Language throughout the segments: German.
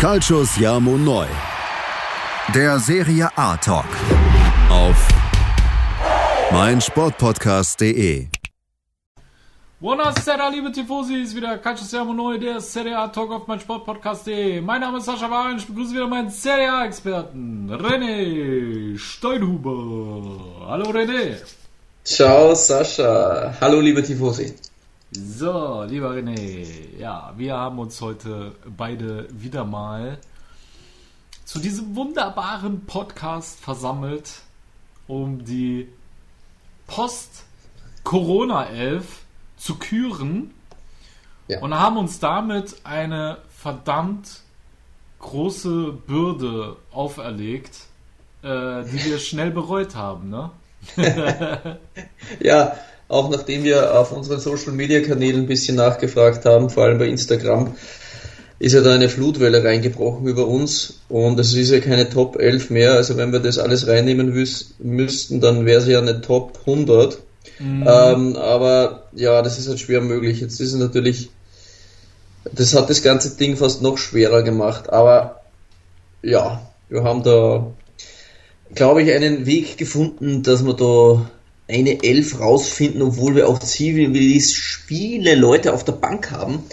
Calcius Jamo Neu. Der Serie A Talk. Auf meinsportpodcast.de. Buonasera, liebe Tifosi, ist wieder Calcius Jamo Neu, der Serie A Talk auf meinsportpodcast.de. Mein Name ist Sascha Wahn, ich begrüße wieder meinen Serie A Experten, René Steinhuber. Hallo René. Ciao Sascha. Hallo liebe Tifosi. So, lieber René, ja, wir haben uns heute beide wieder mal zu diesem wunderbaren Podcast versammelt, um die Post-Corona-Elf zu küren Ja. und haben uns damit eine verdammt große Bürde auferlegt, äh, die wir schnell bereut haben, ne? Ja, auch nachdem wir auf unseren Social Media Kanälen ein bisschen nachgefragt haben, vor allem bei Instagram, ist ja da eine Flutwelle reingebrochen über uns und es ist ja keine Top 11 mehr. Also wenn wir das alles reinnehmen müssten, dann wäre es ja eine Top 100. Ähm, aber ja, das ist halt schwer möglich. Jetzt ist es natürlich, das hat das ganze Ding fast noch schwerer gemacht. Aber ja, wir haben da, glaube ich, einen Weg gefunden, dass wir da eine Elf rausfinden, obwohl wir auch ziemlich viele Leute auf der Bank haben.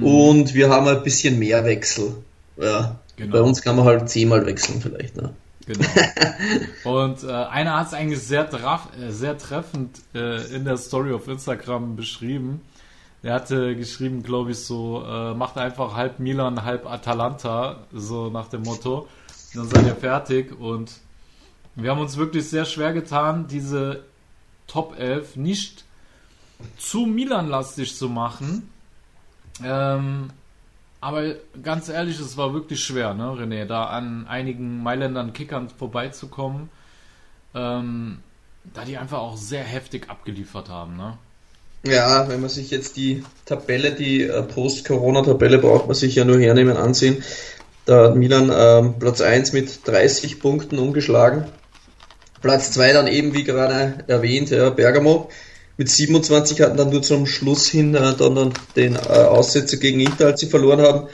Und wir haben ein bisschen mehr Wechsel. Ja. Genau. Bei uns kann man halt zehnmal wechseln vielleicht. Ne? Genau. Und äh, einer hat es eigentlich sehr, traf, äh, sehr treffend äh, in der Story auf Instagram beschrieben. Er hatte geschrieben, glaube ich, so, äh, macht einfach halb Milan, halb Atalanta, so nach dem Motto. Dann seid ihr fertig. Und wir haben uns wirklich sehr schwer getan, diese Top 11 nicht zu Milan-lastig zu machen. Ähm, aber ganz ehrlich, es war wirklich schwer, ne, René, da an einigen Mailändern Kickern vorbeizukommen, ähm, da die einfach auch sehr heftig abgeliefert haben, ne? Ja, wenn man sich jetzt die Tabelle, die äh, Post-Corona-Tabelle braucht man sich ja nur hernehmen, ansehen. Da hat Milan ähm, Platz 1 mit 30 Punkten ungeschlagen. Platz 2 dann eben, wie gerade erwähnt, ja, Bergamo mit 27 hatten dann nur zum Schluss hin äh, dann, dann den äh, Aussetzer gegen Inter, als sie verloren haben.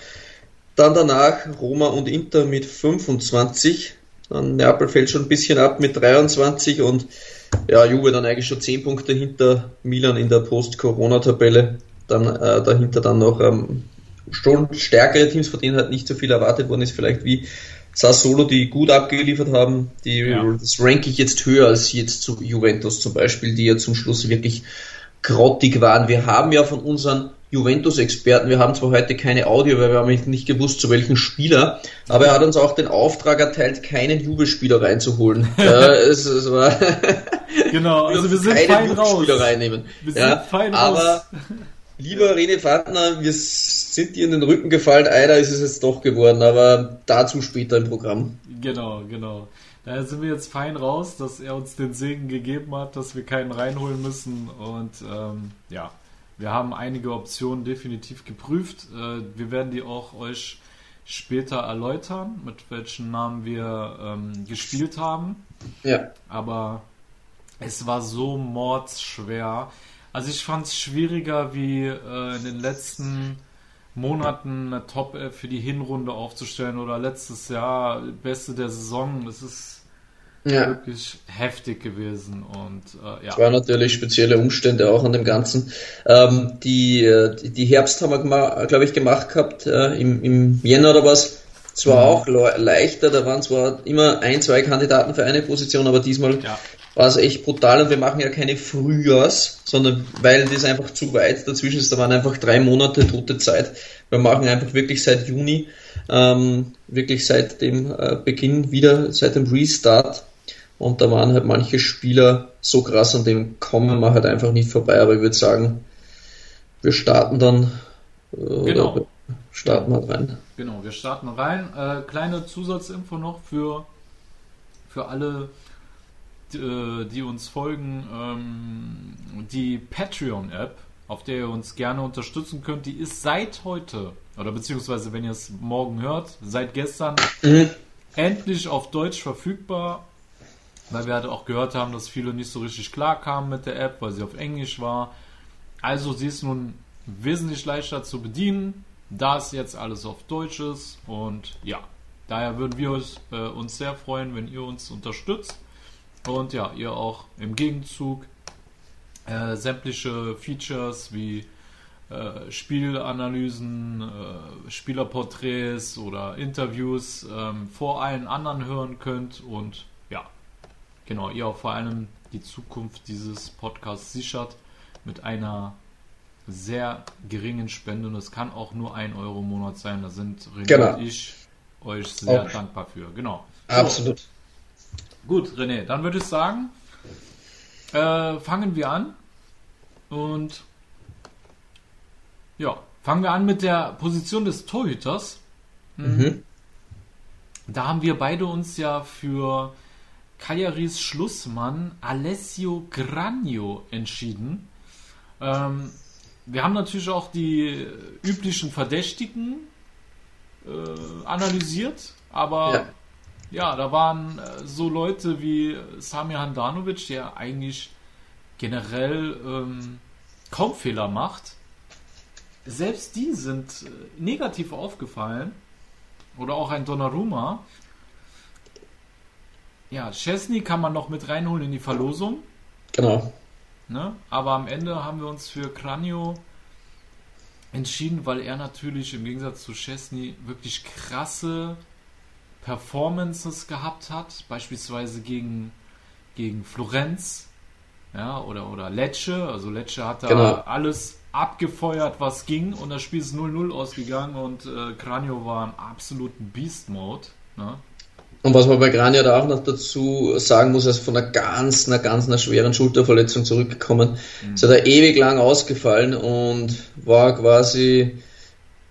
Dann danach Roma und Inter mit 25. Dann Neapel fällt schon ein bisschen ab mit 23 und ja, Juve dann eigentlich schon 10 Punkte hinter Milan in der Post-Corona-Tabelle. Dann äh, dahinter dann noch ähm, schon stärkere Teams, von denen halt nicht so viel erwartet worden ist, vielleicht wie Sassuolo, die gut abgeliefert haben. Die, Ja. Das ranke ich jetzt höher als jetzt zu Juventus zum Beispiel, die ja zum Schluss wirklich grottig waren. Wir haben ja von unseren Juventus-Experten, wir haben zwar heute keine Audio, weil wir haben nicht gewusst, zu welchem Spieler, aber er hat uns auch den Auftrag erteilt, keinen Juve-Spieler reinzuholen. ja, es, es war Genau, also wir sind fein raus. Reinnehmen. Wir sind ja, fein aber raus. lieber René Fandner, wir sind dir in den Rücken gefallen, einer ist es jetzt doch geworden, aber dazu später im Programm. Genau, genau. Daher sind wir jetzt fein raus, dass er uns den Segen gegeben hat, dass wir keinen reinholen müssen. Und ähm, ja, wir haben einige Optionen definitiv geprüft. Äh, wir werden die auch euch später erläutern, mit welchen Namen wir ähm, gespielt haben. Ja, Aber es war so mordsschwer. Also ich fand es schwieriger wie äh, in den letzten Monaten eine Top 11 für die Hinrunde aufzustellen oder letztes Jahr Beste der Saison. Es ist ja. wirklich heftig gewesen und äh, ja. Es waren natürlich spezielle Umstände auch an dem Ganzen. Ähm, die, äh, die, Herbst haben wir, glaube ich, gemacht gehabt, äh, im, im Jänner oder was. Es war auch le leichter, da waren zwar immer ein, zwei Kandidaten für eine Position, aber diesmal Ja. War es echt brutal und wir machen ja keine Frühjahrs, sondern weil das einfach zu weit dazwischen ist, da waren einfach drei Monate tote Zeit. Wir machen einfach wirklich seit Juni, ähm, wirklich seit dem äh, Beginn wieder, seit dem Restart und da waren halt manche Spieler so krass, an dem kommen wir halt einfach nicht vorbei. Aber ich würde sagen, wir starten dann. Äh, Genau. starten wir rein. Genau, wir starten rein. Äh, kleine Zusatzinfo noch für, für alle, die, äh, die uns folgen. Ähm, die Patreon-App, auf der ihr uns gerne unterstützen könnt, die ist seit heute, oder beziehungsweise wenn ihr es morgen hört, seit gestern endlich auf Deutsch verfügbar. Weil wir halt auch gehört haben, dass viele nicht so richtig klar kamen mit der App, weil sie auf Englisch war. Also sie ist nun wesentlich leichter zu bedienen, da es jetzt alles auf Deutsch ist und ja, daher würden wir uns, äh, uns sehr freuen, wenn ihr uns unterstützt und ja, ihr auch im Gegenzug äh, sämtliche Features wie äh, Spielanalysen, äh, Spielerporträts oder Interviews ähm, vor allen anderen hören könnt und ja, genau, ihr auch vor allem die Zukunft dieses Podcasts sichert mit einer sehr geringen Spende und es kann auch nur ein Euro im Monat sein. Da sind René Genau. und ich euch sehr Auch. dankbar für. Genau. So, Absolut. Gut, René, dann würde ich sagen, äh, fangen wir an. Und ja, fangen wir an mit der Position des Torhüters. Mhm. Da haben wir beide uns ja für Cagliaris Schlussmann Alessio Granio entschieden. Ähm, wir haben natürlich auch die üblichen Verdächtigen äh, analysiert, aber Ja. Ja, da waren äh, so Leute wie Samir Handanovic, der eigentlich generell ähm, kaum Fehler macht. Selbst die sind äh, negativ aufgefallen. Oder auch ein Donnarumma. Ja, Chesney kann man noch mit reinholen in die Verlosung. Genau. Ne? Aber am Ende haben wir uns für Cranio entschieden, weil er natürlich im Gegensatz zu Chesney wirklich krasse Performances gehabt hat, beispielsweise gegen, gegen Florenz ja, oder, oder Lecce. Also Lecce hat da Genau. alles abgefeuert, was ging und das Spiel ist 0-0 ausgegangen und äh, Cranio war im absoluten Beast-Mode. Ne? Und was man bei Grania da auch noch dazu sagen muss, er ist von einer ganz, einer ganz, einer schweren Schulterverletzung zurückgekommen. Ist hat er ewig lang ausgefallen und war quasi,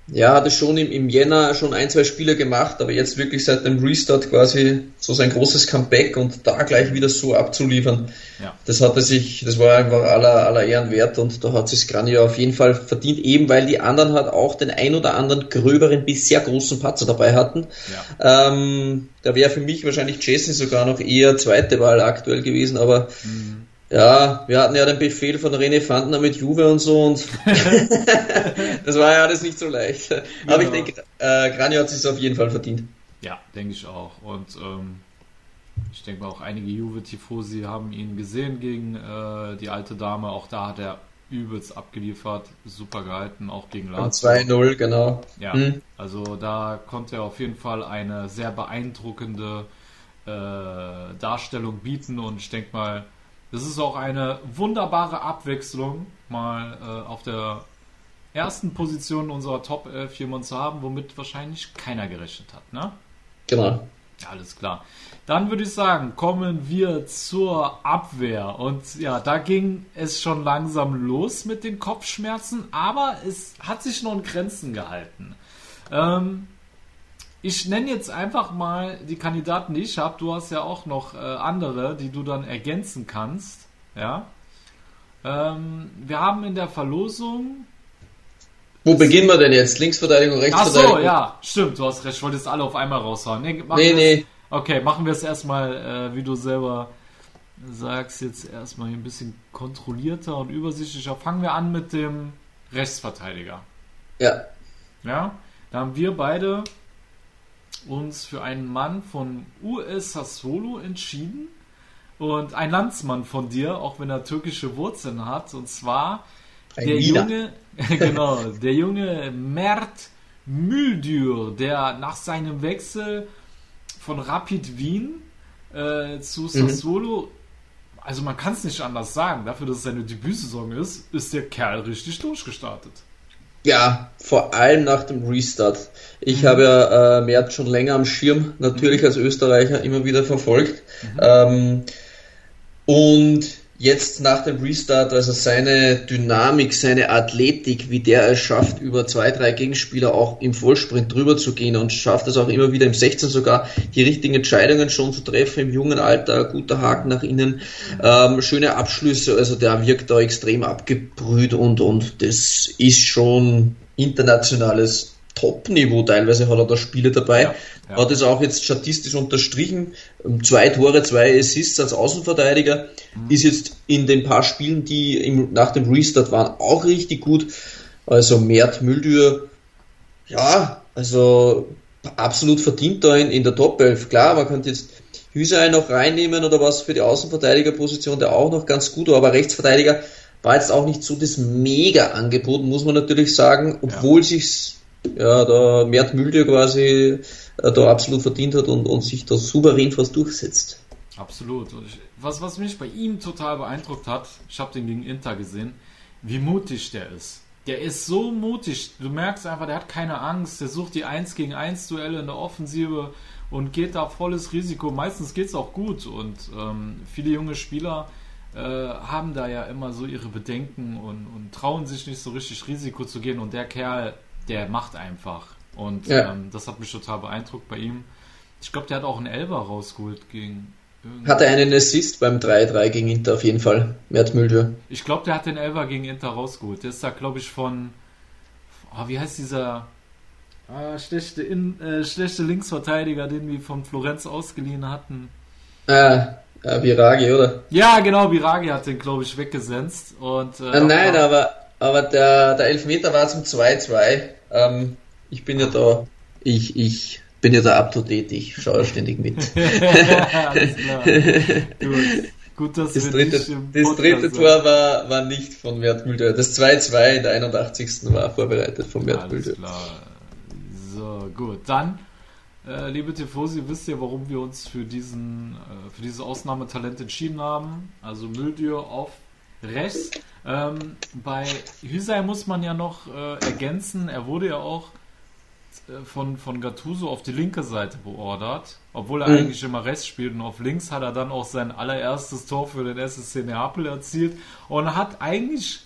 ja, hatte schon im, im Jänner schon ein, zwei Spiele gemacht, aber jetzt wirklich seit dem Restart quasi so sein großes Comeback und da gleich wieder so abzuliefern. Ja. Das hatte sich, das war einfach aller, aller Ehren wert und da hat sich Grania auf jeden Fall verdient, eben weil die anderen halt auch den ein oder anderen gröberen bis sehr großen Patzer dabei hatten. Ja. Ähm, da wäre für mich wahrscheinlich Jesse sogar noch eher zweite Wahl aktuell gewesen, aber Mhm. Ja, wir hatten ja den Befehl von René Fandner mit Juve und so und das war ja alles nicht so leicht. Aber ich Genau. denke, äh, Granio hat sich auf jeden Fall verdient. Ja, denke ich auch. Und ähm, ich denke mal auch einige Juve-Tifosi haben ihn gesehen gegen äh, die alte Dame. Auch da hat er übelst abgeliefert, super gehalten, auch gegen Lazio. 2-0, genau. Ja, Hm. also da konnte er auf jeden Fall eine sehr beeindruckende äh, Darstellung bieten und ich denke mal, das ist auch eine wunderbare Abwechslung, mal äh, auf der ersten Position unserer Top 11 jemanden zu haben, womit wahrscheinlich keiner gerechnet hat, ne? Genau. Alles klar. Dann würde ich sagen, kommen wir zur Abwehr. Und ja, da ging es schon langsam los mit den Kopfschmerzen, aber es hat sich noch in Grenzen gehalten. Ähm, ich nenne jetzt einfach mal die Kandidaten, die ich habe. Du hast ja auch noch äh, andere, die du dann ergänzen kannst. Ja. Ähm, wir haben in der Verlosung Wo beginnen wir denn jetzt? Linksverteidigung, Ach Rechtsverteidigung? so, ja, stimmt, du hast recht. Ich wollte jetzt alle auf einmal raushauen. Nee, Nee, nee. Okay, machen wir es erstmal, äh, wie du selber sagst, jetzt erstmal ein bisschen kontrollierter und übersichtlicher. Fangen wir an mit dem Rechtsverteidiger. Ja. Ja, da haben wir beide uns für einen Mann von US Sassuolo entschieden und ein Landsmann von dir, auch wenn er türkische Wurzeln hat, und zwar Ein der Wiener. junge, genau, der junge Mert Müldür, der nach seinem Wechsel von Rapid Wien äh, zu Sassuolo, also man kann es nicht anders sagen, dafür, dass es seine Debütsaison ist, ist der Kerl richtig durchgestartet. Ja, vor allem nach dem Restart. Mhm. Ich habe ja äh, Mert schon länger am Schirm, natürlich als Österreicher immer wieder verfolgt. Mhm. Ähm, und jetzt nach dem Restart, also seine Dynamik, seine Athletik, wie der es schafft, über zwei, drei Gegenspieler auch im Vollsprint drüber zu gehen und schafft es auch immer wieder im 16 sogar, die richtigen Entscheidungen schon zu treffen im jungen Alter, guter Haken nach innen, ähm, schöne Abschlüsse, also der wirkt da extrem abgebrüht und, und das ist schon internationales Top-Niveau. Teilweise hat er da Spiele dabei. Ja, ja. Hat es auch jetzt statistisch unterstrichen. Ähm, Zwei Tore, zwei Assists als Außenverteidiger. Ist jetzt in den paar Spielen, die im, nach dem Restart waren, auch richtig gut. Also Mert Müldür, Ja, also absolut verdient da in, in der Top 11. Klar, man könnte jetzt Hüsei noch reinnehmen oder was für die Außenverteidigerposition, der auch noch ganz gut war, aber Rechtsverteidiger war jetzt auch nicht so das Mega-Angebot, muss man natürlich sagen, obwohl ja. sich ja, da Mert Mülde quasi da absolut verdient hat und, und sich da souverän fast durchsetzt. Absolut. Und ich, was, was mich bei ihm total beeindruckt hat, ich habe den gegen Inter gesehen, wie mutig der ist. Der ist so mutig. Du merkst einfach, der hat keine Angst. Der sucht die 1 gegen 1 Duelle in der Offensive und geht da volles Risiko. Meistens geht es auch gut. Und ähm, viele junge Spieler äh, haben da ja immer so ihre Bedenken und, und, trauen sich nicht so richtig Risiko zu gehen. Und der Kerl, der macht einfach. Und ja. ähm, das hat mich total beeindruckt bei ihm. Ich glaube, der hat auch einen Elber rausgeholt gegen hatte einen Assist beim 3-3 gegen Inter auf jeden Fall. Mert Müldür. Ich glaube, der hat den Elfer gegen Inter rausgeholt. Der ist da, glaube ich, von. Oh, wie heißt dieser. Ah, schlechte, in, äh, schlechte Linksverteidiger, den wir von Florenz ausgeliehen hatten. Ah, äh, Viragi, oder? Ja, genau, Viragi hat den, glaube ich, weggesenzt. Und, äh, nein, aber, aber der, der Elfmeter war zum 2-2. Ähm, ich bin ja da. Ich, ich bin ja da up to date, ich schaue ständig mit. Alles klar. Gut. Gut, dass das dritte, das dritte Tor war, war nicht von Mert Müller. Das 2-2 in der 81. war vorbereitet von Mert Müller. So, gut. Dann, äh, liebe Tifosi, wisst ihr, warum wir uns für, diesen, äh, für dieses Ausnahmetalent entschieden haben? Also Müldür auf rechts. Ähm, bei Hüsei muss man ja noch äh, ergänzen, er wurde ja auch von, von Gattuso auf die linke Seite beordert, obwohl er mhm. eigentlich immer rechts spielt und auf links hat er dann auch sein allererstes Tor für den SSC Neapel erzielt und hat eigentlich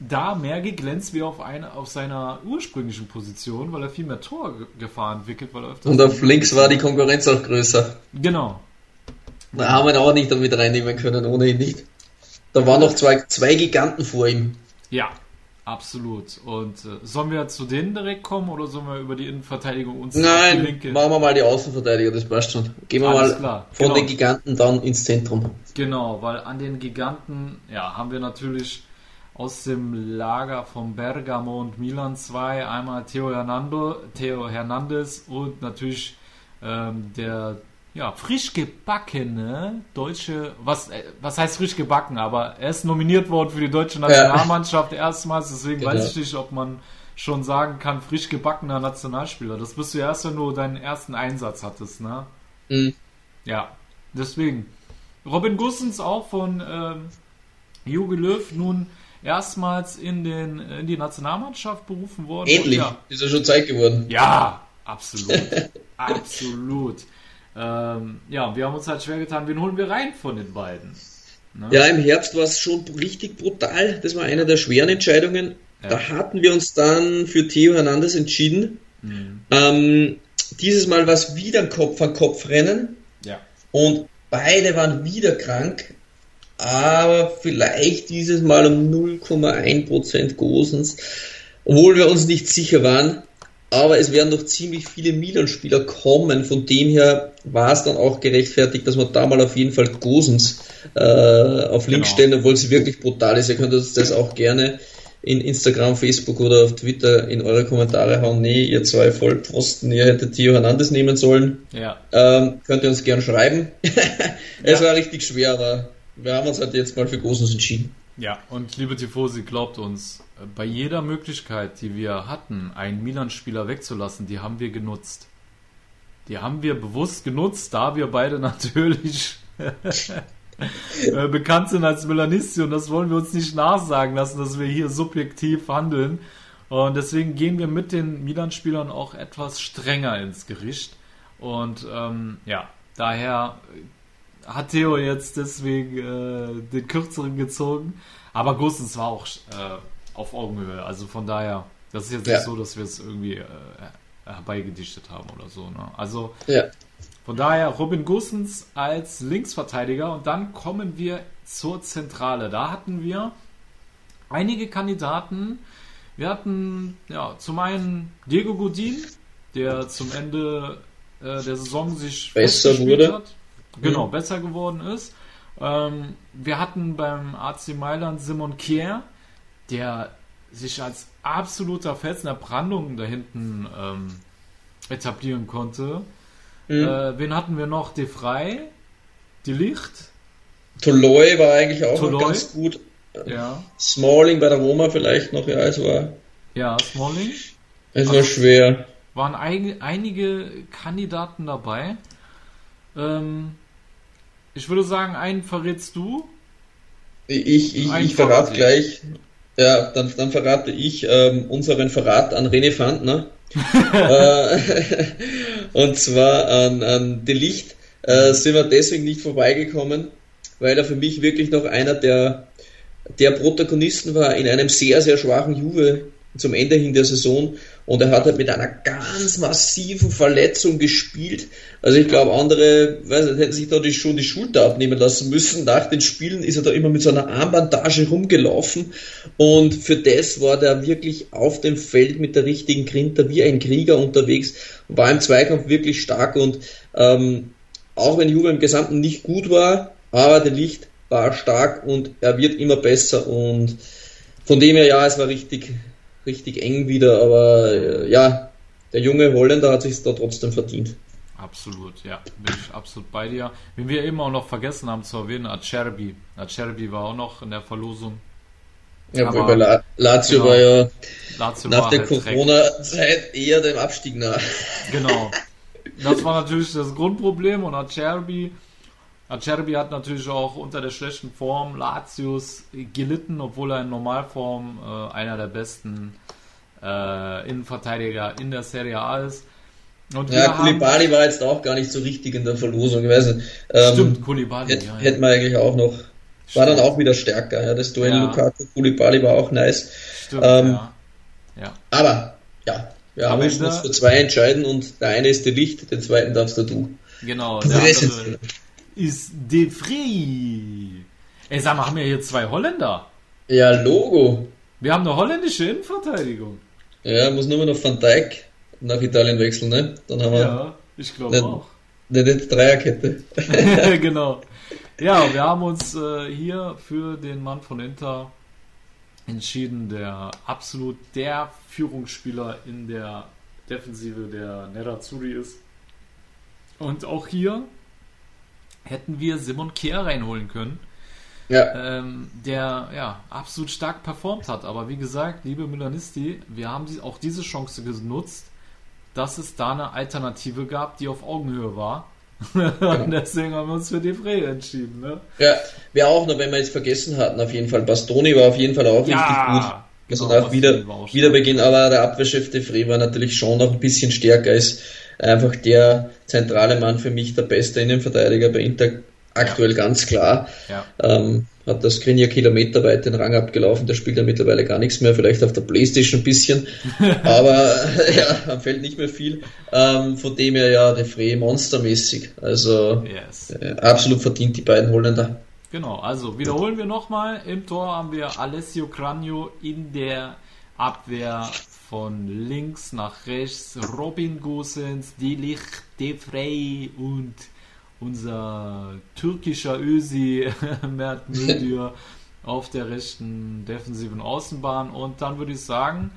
da mehr geglänzt wie auf, eine, auf seiner ursprünglichen Position, weil er viel mehr Torgefahr entwickelt. Weil er und auf links war die Konkurrenz auch größer. Genau. Da haben wir ihn auch nicht damit reinnehmen können, ohne ihn nicht. Da waren noch zwei, zwei Giganten vor ihm. Ja, Absolut. Und äh, sollen wir zu denen direkt kommen oder sollen wir über die Innenverteidigung uns Nein, die Linke? machen wir mal die Außenverteidiger, das passt schon. Gehen wir Alles mal klar. von genau. den Giganten dann ins Zentrum. Genau, weil an den Giganten ja, haben wir natürlich aus dem Lager von Bergamo und Milan zwei, einmal Theo, Hernando, Theo Hernandez und natürlich ähm, der ja, frisch gebackene deutsche, was, äh, was heißt frisch gebacken, aber er ist nominiert worden für die deutsche Nationalmannschaft ja. erstmals, deswegen genau. weiß ich nicht, ob man schon sagen kann, frisch gebackener Nationalspieler. Das bist du erst, wenn du deinen ersten Einsatz hattest, ne? Mhm. Ja, deswegen. Robin Gussens auch von ähm, Jogi Löw nun erstmals in, den, in die Nationalmannschaft berufen worden. Endlich, ja, ist ja schon Zeit geworden. Ja, absolut. absolut. Ähm, ja, wir haben uns halt schwer getan, wen holen wir rein von den beiden? Ne? Ja, im Herbst war es schon richtig brutal. Das war eine der schweren Entscheidungen. Ja. Da hatten wir uns dann für Theo Hernandez entschieden. Mhm. Ähm, dieses Mal war es wieder ein Kopf an Kopf Rennen. Ja. Und beide waren wieder krank. Aber vielleicht dieses Mal um 0,1% Gosens. Obwohl wir uns nicht sicher waren aber es werden noch ziemlich viele Milan-Spieler kommen. Von dem her war es dann auch gerechtfertigt, dass wir da mal auf jeden Fall Gosens äh, auf Link genau. stellen, obwohl sie wirklich brutal ist. Ihr könnt uns das auch gerne in Instagram, Facebook oder auf Twitter in eure Kommentare hauen. Nee, ihr zwei Vollpfosten, ihr hättet Theo Hernandez nehmen sollen. Ja. Ähm, könnt ihr uns gerne schreiben. es ja. war richtig schwer, aber wir haben uns halt jetzt mal für Gosens entschieden. Ja, und liebe Tifosi, glaubt uns, bei jeder Möglichkeit, die wir hatten, einen Milan-Spieler wegzulassen, die haben wir genutzt. Die haben wir bewusst genutzt, da wir beide natürlich äh, bekannt sind als Milanisti und das wollen wir uns nicht nachsagen lassen, dass wir hier subjektiv handeln. Und deswegen gehen wir mit den Milan-Spielern auch etwas strenger ins Gericht. Und ähm, ja, daher hat Theo jetzt deswegen äh, den kürzeren gezogen. Aber Gustens war auch äh, auf Augenhöhe. Also von daher, das ist jetzt ja. nicht so, dass wir es irgendwie äh, herbeigedichtet haben oder so. Ne? Also ja. von daher Robin Gustens als Linksverteidiger und dann kommen wir zur Zentrale. Da hatten wir einige Kandidaten. Wir hatten ja zum einen Diego Godin, der zum Ende äh, der Saison sich besser wurde. Hat genau, mhm. besser geworden ist. Ähm, wir hatten beim AC Mailand Simon Kier, der sich als absoluter Felsen der Brandung da hinten ähm, etablieren konnte. Mhm. Äh, wen hatten wir noch? De Frey, De Licht. Toloi war eigentlich auch Toloi. ganz gut. Ja. Smalling bei der Roma vielleicht noch, ja, es war. Ja, Smalling. Es war also, schwer. Waren ein, einige Kandidaten dabei. Ähm, ich würde sagen, einen verrätst du. Ich, ich, ich verrate gleich. Ja, dann, dann verrate ich ähm, unseren Verrat an René Fandner. Äh, und zwar an, an Delicht äh, sind wir deswegen nicht vorbeigekommen, weil er für mich wirklich noch einer der, der Protagonisten war in einem sehr, sehr schwachen Juve zum Ende hin der Saison. Und er hat halt mit einer ganz massiven Verletzung gespielt. Also ich glaube, andere weiß nicht, hätten sich da die, schon die Schulter abnehmen lassen müssen. Nach den Spielen ist er da immer mit so einer Armbandage rumgelaufen. Und für das war der wirklich auf dem Feld mit der richtigen Grinter wie ein Krieger unterwegs, war im Zweikampf wirklich stark. Und ähm, auch wenn Juve im Gesamten nicht gut war, aber der Licht war stark und er wird immer besser. Und von dem her, ja, es war richtig, richtig eng wieder, aber äh, ja, der junge Holländer hat sich da trotzdem verdient. Absolut, ja, bin ich absolut bei dir. Wenn wir eben auch noch vergessen haben zu erwähnen, Acerbi. Acerbi war auch noch in der Verlosung. Ja, aber bei La Lazio genau, war ja Lazio nach war der halt Corona-Zeit eher dem Abstieg nah. Genau. Das war natürlich das Grundproblem und Acerbi Acerbi hat natürlich auch unter der schlechten Form Latius gelitten, obwohl er in Normalform äh, einer der besten äh, Innenverteidiger in der Serie A ist. Und ja, Kulibali war jetzt auch gar nicht so richtig in der Verlosung. Nicht. Ähm, Stimmt, Kulibali. Hätte, ja, ja. hätten wir eigentlich auch noch. War dann auch wieder stärker. Ja, das Duell ja. Lukaku Kulibali war auch nice. Stimmt, ähm, ja. ja. Aber ja, wir haben uns für zwei entscheiden und der eine ist der Licht, den zweiten darfst du. Genau, der andere, ist De Vrij. Ey, sag mal, haben wir hier zwei Holländer? Ja, Logo. Wir haben eine holländische Innenverteidigung. Ja, muss nur noch Van Dijk nach Italien wechseln, ne? Dann haben wir. Ja, ich glaube auch. Eine nette Dreierkette. genau. Ja, wir haben uns äh, hier für den Mann von Inter entschieden, der absolut der Führungsspieler in der Defensive der Nerazzurri ist. Und auch hier hätten wir Simon Kehr reinholen können. Ja. Ähm, der ja absolut stark performt hat. Aber wie gesagt, liebe Milanisti, wir haben auch diese Chance genutzt, dass es da eine Alternative gab, die auf Augenhöhe war. Und deswegen haben wir uns für Defray entschieden. Ne? Ja, wäre auch noch, wenn wir jetzt vergessen hatten, auf jeden Fall. Bastoni war auf jeden Fall auch ja, richtig gut. Also genau, auch wieder, Wiederbeginn, aber der Abwehrchef Defray war natürlich schon noch ein bisschen stärker als einfach der zentrale Mann für mich, der beste Innenverteidiger bei Inter aktuell ganz klar. Ja. Ähm, hat das Skriniar kilometerweit den Rang abgelaufen, der spielt ja mittlerweile gar nichts mehr, vielleicht auf der Playstation ein bisschen, aber ja, am Feld nicht mehr viel. Ähm, von dem her ja Frey monstermäßig. Also yes. äh, absolut verdient die beiden Holländer. Genau, also wiederholen wir nochmal. Im Tor haben wir Alessio Cranio in der Abwehr von links nach rechts Robin Gosens, Delicht, Defrey und unser türkischer Ösi Mert Müldür auf der rechten defensiven Außenbahn. Und dann würde ich sagen,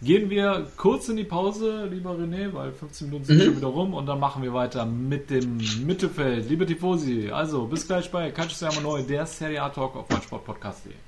gehen wir kurz in die Pause, lieber René, weil 15 Minuten sind mhm. schon wieder rum und dann machen wir weiter mit dem Mittelfeld. Liebe Tifosi, also bis gleich bei Calcio Siamo Neu, der Serie A Talk auf meinsportpodcast.de.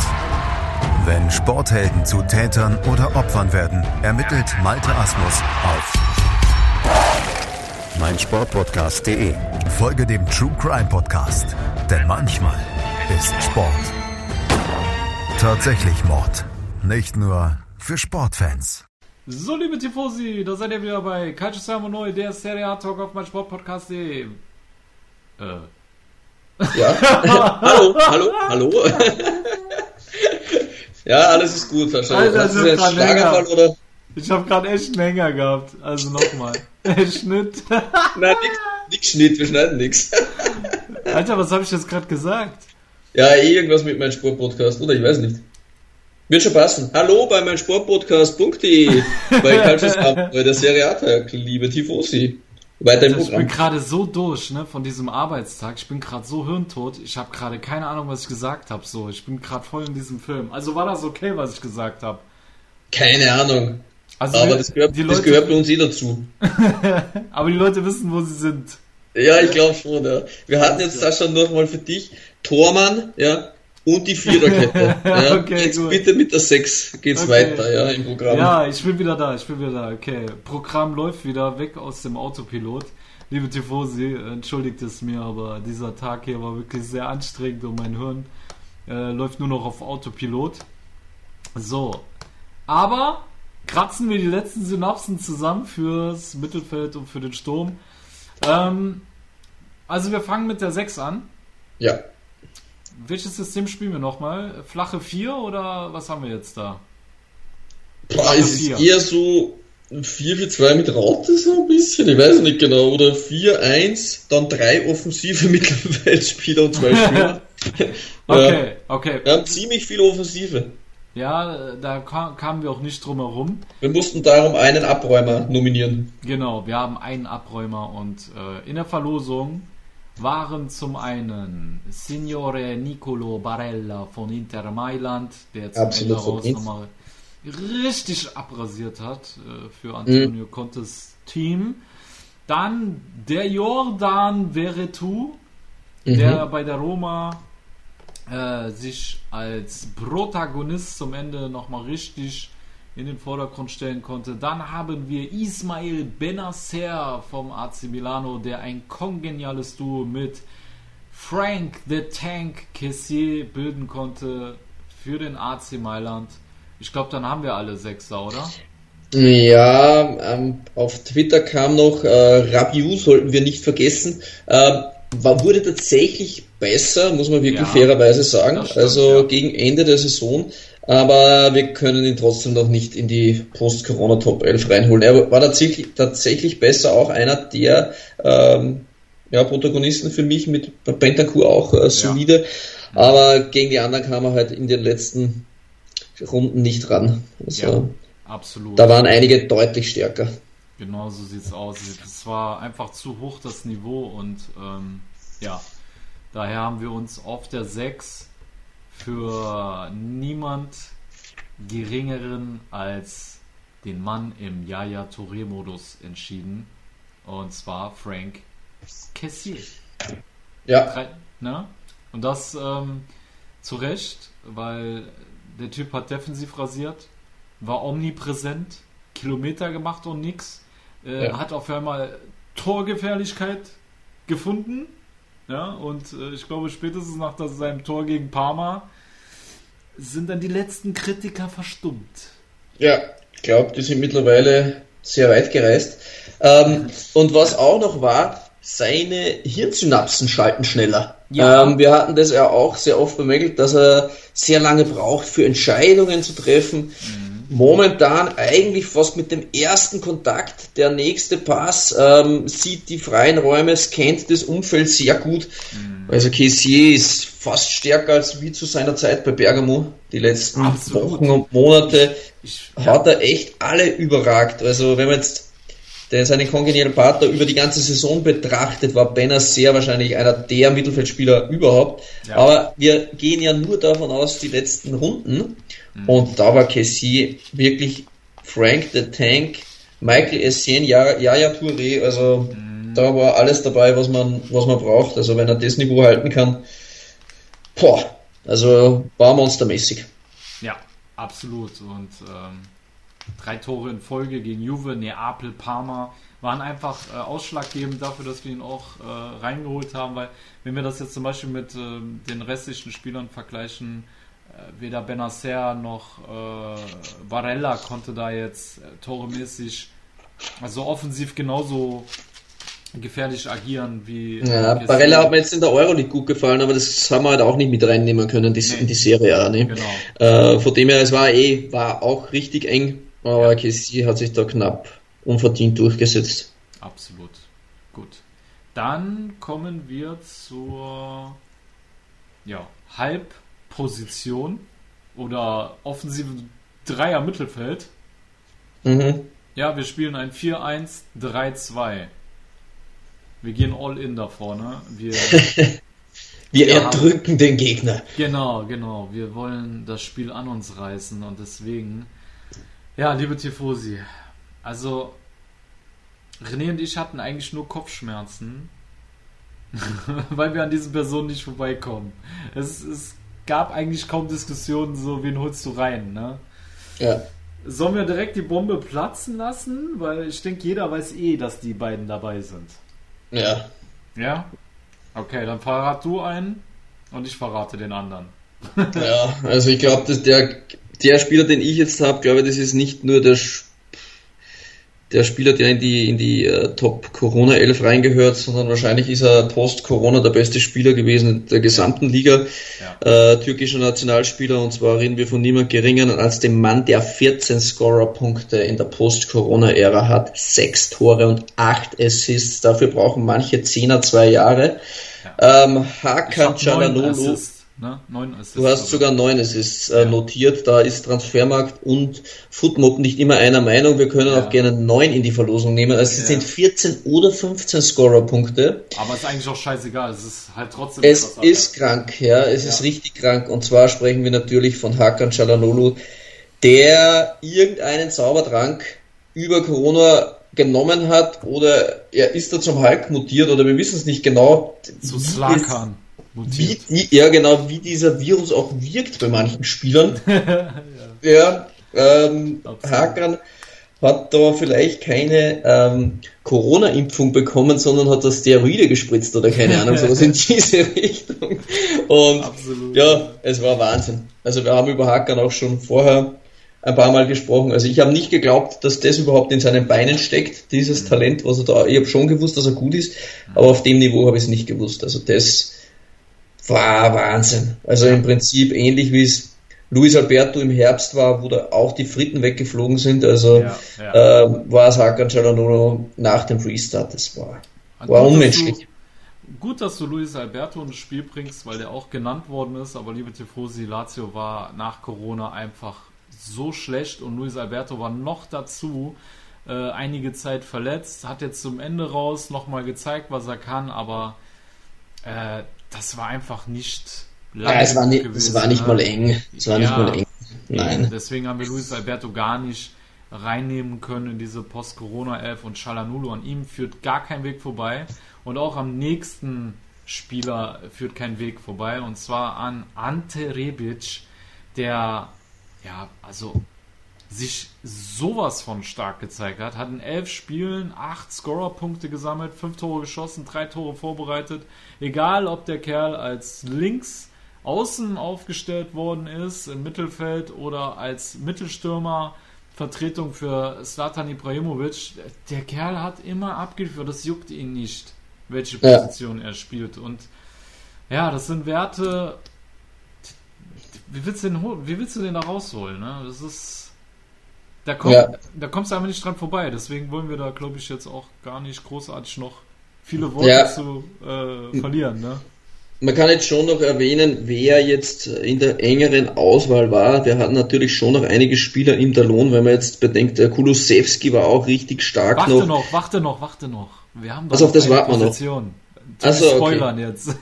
Wenn Sporthelden zu Tätern oder Opfern werden, ermittelt Malte Asmus auf meinsportpodcast.de. Folge dem True Crime Podcast, denn manchmal ist Sport tatsächlich Mord. Nicht nur für Sportfans. So, liebe Tifosi, da seid ihr wieder bei Calcio Neu, der Serie A Talk auf meinsportpodcast.de. Äh. Ja. hallo, hallo, hallo. Ja, alles ist gut, wahrscheinlich. Alter, ist jetzt Schlagerfall oder? Ich habe gerade echt einen Hänger gehabt. Also nochmal. Schnitt. Nein, nix, nix Schnitt, wir schneiden nix. Alter, was habe ich jetzt gerade gesagt? Ja, eh irgendwas mit meinem Sportpodcast, oder? Ich weiß nicht. Wird schon passen. Hallo bei meinem Sportpodcast.de bei Calcius bei der Serie A, liebe Tifosi. Weiter im Also ich bin Programm. gerade so durch, ne, von diesem Arbeitstag. Ich bin gerade so hirntot. Ich habe gerade keine Ahnung, was ich gesagt habe. So, ich bin gerade voll in diesem Film. Also war das okay, was ich gesagt habe? Keine Ahnung. Also Aber wir- das gehört, die das Leute, gehört bei uns eh dazu. aber die Leute wissen, wo sie sind. Ja, ich glaube schon, ja. Wir hatten jetzt Sascha nochmal für dich Tormann, ja, und die Viererkette. Ja. Okay, jetzt gut. bitte mit der 6 geht's Okay. weiter, ja, im Programm. Ja, ich bin wieder da, ich bin wieder da. Okay, Programm läuft wieder weg aus dem Autopilot. Liebe Tifosi, entschuldigt es mir, aber dieser Tag hier war wirklich sehr anstrengend und mein Hirn äh, läuft nur noch auf Autopilot. So, aber kratzen wir die letzten Synapsen zusammen fürs Mittelfeld und für den Sturm. Ähm, also wir fangen mit der 6 an. ja. Welches System spielen wir nochmal? Flache 4 oder was haben wir jetzt da? Boah, es ist eher so 4-4-2 mit Raute so ein bisschen, ich weiß nicht genau, oder 4-1, dann drei offensive Mittelfeldspieler und zwei Spieler. Okay, okay. Wir haben ziemlich viel Offensive. Ja, da kam, kamen wir auch nicht drum herum. Wir mussten darum einen Abräumer nominieren. Genau, wir haben einen Abräumer und äh, in der Verlosung waren zum einen Signore Nicolo Barella von Inter Mailand, der zum Absolut Ende raus nochmal richtig abrasiert hat äh, für Antonio Mhm. Contes Team. Dann der Jordan Veretout, Mhm. der bei der Roma äh, sich als Protagonist zum Ende nochmal richtig in den Vordergrund stellen konnte. Dann haben wir Ismail Benacer vom AC Milano, der ein kongeniales Duo mit Frank the Tank Kessier bilden konnte für den AC Mailand. Ich glaube, dann haben wir alle Sechser, oder? Ja, ähm, auf Twitter kam noch, äh, Rabiu sollten wir nicht vergessen, ähm, war, wurde tatsächlich besser, muss man wirklich Ja, fairerweise sagen, stimmt, also ja. gegen Ende der Saison, aber wir können ihn trotzdem noch nicht in die Post-Corona Top 11 reinholen. Er war tatsächlich, tatsächlich besser, auch einer der ähm, ja, Protagonisten für mich mit Bentancur auch äh, solide, aber gegen die anderen kam er halt in den letzten Runden nicht ran. Also, Ja. Absolut. da waren einige deutlich stärker. Genau so sieht's aus. Es war einfach zu hoch das Niveau und ähm, ja, daher haben wir uns auf der 6 für niemand geringeren als den Mann im Yaya Touré-Modus entschieden. Und zwar Frank Kessier. Ja, Drei, ne? Und das ähm, zu Recht, weil der Typ hat defensiv rasiert, war omnipräsent, Kilometer gemacht und nix, äh, Ja. hat auf einmal Torgefährlichkeit gefunden. Ja, und äh, ich glaube, spätestens nach seinem Tor gegen Parma sind dann die letzten Kritiker verstummt. ja, ich glaube, die sind mittlerweile sehr weit gereist. Ähm, und was auch noch war, seine Hirnsynapsen schalten schneller. Ja. Ähm, wir hatten das ja auch sehr oft bemängelt, dass er sehr lange braucht für Entscheidungen zu treffen. Momentan eigentlich fast mit dem ersten Kontakt, der nächste Pass, ähm, sieht die freien Räume, scannt das Umfeld sehr gut. Also Kessier ist fast stärker als wie zu seiner Zeit bei Bergamo. Die letzten Absolut. Wochen und Monate Ich, hat er echt alle überragt. Also wenn man jetzt den, seinen kongenialen Partner über die ganze Saison betrachtet, war Benner sehr wahrscheinlich einer der Mittelfeldspieler überhaupt. Ja. Aber wir gehen ja nur davon aus, die letzten Runden. Und da war Kessie wirklich Frank the Tank, Michael Essien, Yaya Touré, also da war alles dabei, was man, was man braucht. Also wenn er das Niveau halten kann, boah, also war monstermäßig. Ja, absolut. Und ähm, drei Tore in Folge gegen Juve, Neapel, Parma waren einfach äh, ausschlaggebend dafür, dass wir ihn auch äh, reingeholt haben, weil wenn wir das jetzt zum Beispiel mit ähm, den restlichen Spielern vergleichen, äh, weder Benacer noch äh, Varela konnte da jetzt äh, toremäßig, also offensiv genauso gefährlich agieren wie Ja, Barella hat mir jetzt in der Euroleague gut gefallen, aber das haben wir halt auch nicht mit reinnehmen können, die, in die Serie A. Ne? Genau. Äh, von dem her, es war eh, war auch richtig eng, aber Kessie hat sich da knapp unverdient durchgesetzt. Absolut. Gut. Dann kommen wir zur ja, Halbposition oder offensiven Dreier Mittelfeld. Mhm. Ja, wir spielen ein 4-1-3-2. Wir gehen all in da vorne. Wir, Wir Ja. erdrücken den Gegner. genau, genau. Wir wollen das Spiel an uns reißen und deswegen, ja, liebe Tifosi, also René und ich hatten eigentlich nur Kopfschmerzen, weil wir an diesen Personen nicht vorbeikommen. Es, es gab eigentlich kaum Diskussionen, so wen holst du rein, ne? Ja. Sollen wir direkt die Bombe platzen lassen? Weil ich denke, jeder weiß eh, dass die beiden dabei sind. Ja. Ja? Okay, dann verrat du einen und ich verrate den anderen. Ja, also ich glaube, dass der, der Spieler, den ich jetzt habe, glaube ich, das ist nicht nur der, der Spieler, der in die, in die äh, Top-Corona 11 reingehört, sondern wahrscheinlich ist er post-Corona der beste Spieler gewesen der gesamten Liga. Äh, türkischer Nationalspieler und zwar reden wir von niemand geringeren als dem Mann, der 14 Scorer-Punkte in der Post-Corona-Ära hat, sechs Tore und acht Assists. Dafür brauchen manche Zehner zwei Jahre. Ähm, Ich Hakan Çalhanoğlu. Ne? Neun Assists. Du hast sogar neun Assists äh, notiert, da ist Transfermarkt und Footmob nicht immer einer Meinung. Wir können Ja. auch gerne neun in die Verlosung nehmen. Also es Ja. sind 14 oder 15 Scorer-Punkte. Aber ist eigentlich auch scheißegal. Es ist halt trotzdem Es ist krank, ja, es ist Ja. richtig krank. Und zwar sprechen wir natürlich von Hakan Çalhanoğlu, der irgendeinen Zaubertrank über Corona genommen hat oder er ist da zum Hulk mutiert oder wir wissen es nicht genau. zu es- Slakan wie, die- ja, genau, wie dieser Virus auch wirkt bei manchen Spielern. ja, ähm. Hakan hat da vielleicht keine ähm, Corona-Impfung bekommen, sondern hat da Steroide gespritzt oder keine Ahnung, sowas in diese Richtung. Und Absolut. ja, es war Wahnsinn. Also wir haben über Hakan auch schon vorher ein paar Mal gesprochen. Also ich habe nicht geglaubt, dass das überhaupt in seinen Beinen steckt, dieses Talent, was er da. Ich habe schon gewusst, dass er gut ist, aber auf dem Niveau habe ich es nicht gewusst. Also das war Wahnsinn. Also im Prinzip ähnlich wie es Luis Alberto im Herbst war, wo da auch die Fritten weggeflogen sind. Also Ja, ja. ähm, war es Hakan Çalhanoğlu nach dem Restart. Das war, Gut, war dass unmenschlich. Du, gut, dass du Luis Alberto ins Spiel bringst, weil der auch genannt worden ist. Aber liebe Tifosi, Lazio war nach Corona einfach so schlecht und Luis Alberto war noch dazu äh, einige Zeit verletzt. Hat jetzt zum Ende raus nochmal gezeigt, was er kann, aber äh, das war einfach nicht. Ja, es war nicht, es gewesen, war nicht ne? mal eng. Es war nicht Ja. mal eng. Nein. Deswegen haben wir Luis Alberto gar nicht reinnehmen können in diese Post-Corona-Elf und Shalanulu. An ihm führt gar kein Weg vorbei. Und auch am nächsten Spieler führt kein Weg vorbei. Und zwar an Ante Rebic, der, ja, also sich sowas von stark gezeigt hat. Hat in elf Spielen acht Scorer-Punkte gesammelt, fünf Tore geschossen, drei Tore vorbereitet. Egal, ob der Kerl als links außen aufgestellt worden ist, im Mittelfeld oder als Mittelstürmer Vertretung für Slatan Ibrahimovic, der Kerl hat immer abgeliefert, das juckt ihn nicht, welche Ja. Position er spielt. Und ja, das sind Werte, wie willst du den, wie willst du den da rausholen? Ne? Das ist, da, kommt, Ja. da kommst du einfach nicht dran vorbei. Deswegen wollen wir da, glaube ich, jetzt auch gar nicht großartig noch viele Worte Ja. zu äh, verlieren. Ne? Man kann jetzt schon noch erwähnen, wer jetzt in der engeren Auswahl war. Wir hatten natürlich schon noch einige Spieler im Talon, wenn man jetzt bedenkt, der Kulusewski war auch richtig stark Warte noch. noch. warte noch, warte noch. Wir haben Pass auf, das warten wir noch. Position. Zu Ach so, okay. spoilern jetzt.